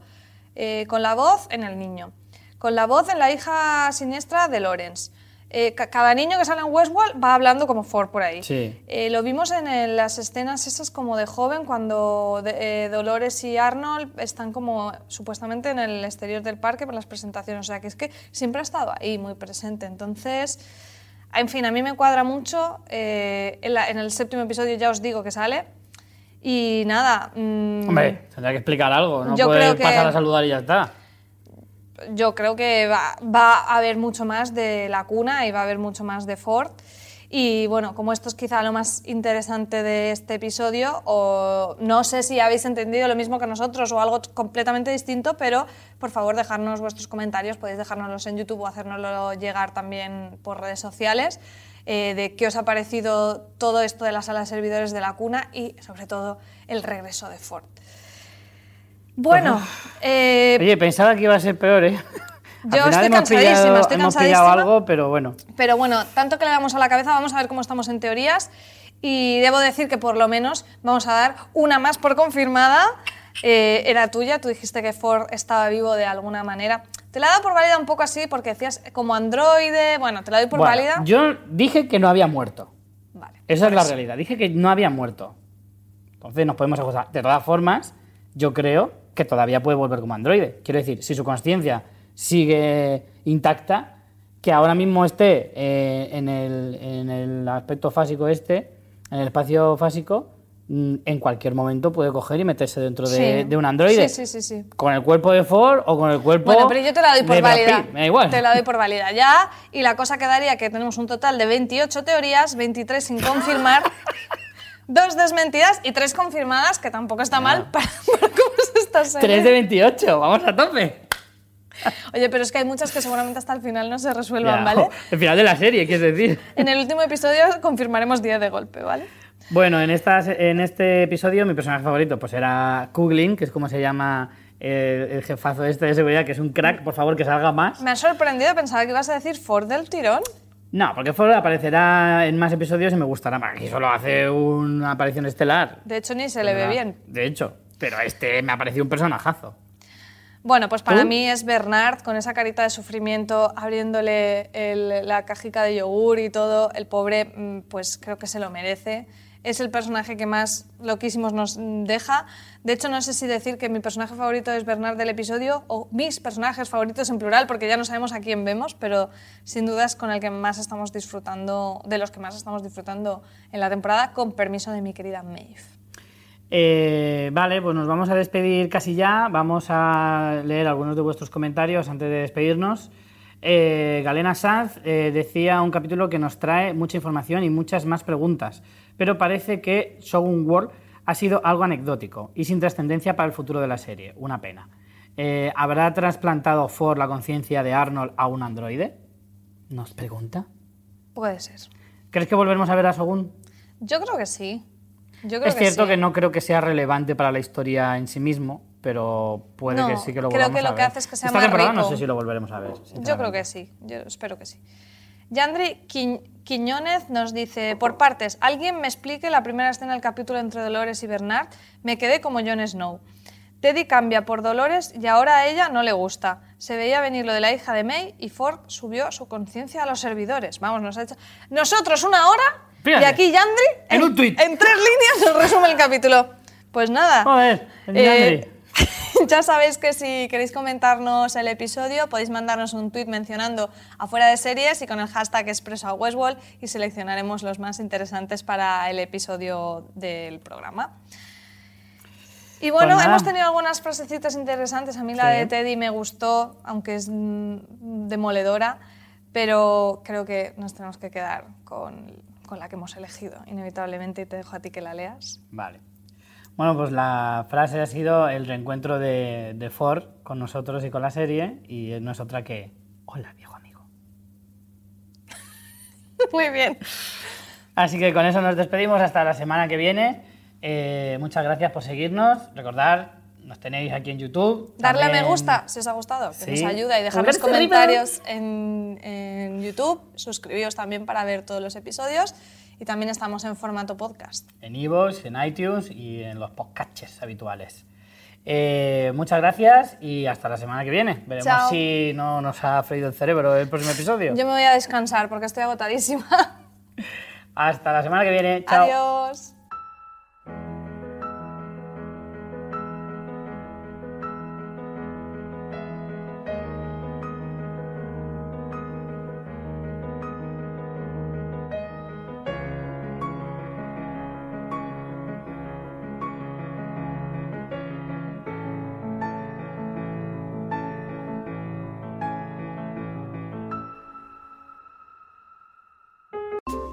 Eh, con la voz en el niño, con la voz en la hija siniestra de Lawrence. Eh, ca- cada niño que sale en Westworld va hablando como Ford por ahí. Sí. Eh, lo vimos en las escenas esas como de joven, cuando de- eh, Dolores y Arnold están como supuestamente en el exterior del parque para las presentaciones. O sea, que es que siempre ha estado ahí, muy presente. Entonces, en fin, a mí me cuadra mucho. eh, en, la- en el séptimo episodio ya os digo que sale. Y nada, mm, Hombre, tendrá que explicar algo, no Yo puede creo que- pasar a saludar y ya está. Yo creo que va, va a haber mucho más de la cuna y va a haber mucho más de Ford. Y bueno, como esto es quizá lo más interesante de este episodio, o no sé si habéis entendido lo mismo que nosotros o algo completamente distinto, pero por favor dejadnos vuestros comentarios, podéis dejárnoslos en YouTube o hacérnoslo llegar también por redes sociales, eh, de qué os ha parecido todo esto de la sala de servidores de la cuna y sobre todo el regreso de Ford. Bueno, eh, Oye, pensaba que iba a ser peor, ¿eh? Yo estoy hemos cansadísima, pillado- estoy hemos cansadísima. pillado algo, pero bueno. Pero bueno, tanto que le damos a la cabeza, vamos a ver cómo estamos en teorías. Y debo decir que por lo menos vamos a dar una más por confirmada. Eh, era tuya, tú dijiste que Ford estaba vivo de alguna manera. Te la he dado por válida un poco así porque decías como androide. Bueno, te la doy por Bueno, válida. Yo dije que no había muerto. Vale. Esa es la realidad. Dije que no había muerto. Entonces nos podemos acusar. De todas formas, yo creo que todavía puede volver como androide. Quiero decir, si su conciencia sigue intacta, que ahora mismo esté eh, en, el, en el aspecto fásico este, en el espacio fásico, mm, en cualquier momento puede coger y meterse dentro de, Sí. de un androide. Sí, sí, sí, sí. Con el cuerpo de Ford o con el cuerpo. Bueno, pero yo te la doy por válida. Me da igual. Te la doy por válida ya. Y la cosa quedaría que tenemos un total de 28 teorías, 23 sin confirmar, dos desmentidas y tres confirmadas, que tampoco está mal para, para cómo es esta serie. 3 de 28, vamos a tope. Oye, pero es que hay muchas que seguramente hasta el final no se resuelvan, Ya, ¿vale? El final de la serie, quieres decir. En el último episodio confirmaremos 10 de golpe, ¿vale? Bueno, en, estas, en este episodio mi personaje favorito pues era Kuglin, que es como se llama el, el jefazo este de seguridad, que es un crack, por favor que salga más. Me ha sorprendido, pensaba que ibas a decir Ford del tirón. No, porque Ford aparecerá en más episodios y me gustará más. Aquí solo hace una aparición estelar. De hecho, ni se le ve bien. De hecho, pero este me ha parecido un personajazo. Bueno, pues para ¿Tú? mí es Bernard con esa carita de sufrimiento, abriéndole el- la cajica de yogur y todo. El pobre, mm, pues creo que se lo merece. Es el personaje que más loquísimos nos deja. De hecho, no sé si decir que mi personaje favorito es Bernard del episodio o mis personajes favoritos en plural, porque ya no sabemos a quién vemos, pero sin duda es con el que más estamos disfrutando, de los que más estamos disfrutando en la temporada, con permiso de mi querida Maeve. Eh, vale, pues nos vamos a despedir casi ya. Vamos a leer algunos de vuestros comentarios antes de despedirnos. Eh, Galena Sanz eh, decía un capítulo que nos trae mucha información y muchas más preguntas, pero parece que Shogun World ha sido algo anecdótico y sin trascendencia para el futuro de la serie. Una pena. Eh, ¿Habrá trasplantado Ford la conciencia de Arnold a un androide? Nos pregunta. Puede ser. ¿Crees que volveremos a ver a Shogun? Yo creo que sí. Yo creo Es cierto sí. que no creo que sea relevante para la historia en sí mismo, pero puede No, que sí que lo creo volvamos que lo a ver. que hace es que sea Esta más temporada rico. no sé si lo volveremos a ver. Yo creo que sí, yo espero que sí. Yandri Qui- Quiñónez nos dice, por partes, ¿alguien me explique la primera escena del capítulo entre Dolores y Bernard? Me quedé como Jon Snow. Teddy cambia por Dolores y ahora a ella no le gusta. Se veía venir lo de la hija de May y Ford subió su conciencia a los servidores. Vamos, nos ha hecho... Nosotros una hora Fíjate. y aquí Yandri En un tuit. en tres líneas nos resume el capítulo. Pues nada. Joder, el Eh, Yandri. ya sabéis que si queréis comentarnos el episodio podéis mandarnos un tweet mencionando afuera de series y con el hashtag expreso a Westworld y seleccionaremos los más interesantes para el episodio del programa. Y bueno, Pues nada. hemos tenido algunas frasecitas interesantes. A mí la de Teddy me gustó, aunque es mm, demoledora, pero creo que nos tenemos que quedar con, con la que hemos elegido, inevitablemente, y te dejo a ti que la leas. Vale. Bueno, pues la frase ha sido el reencuentro de, de Ford con nosotros y con la serie, y no es otra que, hola viejo amigo. Muy bien. Así que con eso nos despedimos hasta la semana que viene. Eh, muchas gracias por seguirnos. Recordad, nos tenéis aquí en YouTube. Darle a me gusta si os ha gustado, que Sí. nos ayuda y dejar los comentarios en, en YouTube. Suscribíos también para ver todos los episodios y también estamos en formato podcast. en iVoox, en iTunes y en los podcasts habituales. Eh, muchas gracias y hasta la semana que viene. Veremos Chao. si no nos ha freído el cerebro el próximo episodio. Yo me voy a descansar porque estoy agotadísima. Hasta la semana que viene. Chao. Adiós.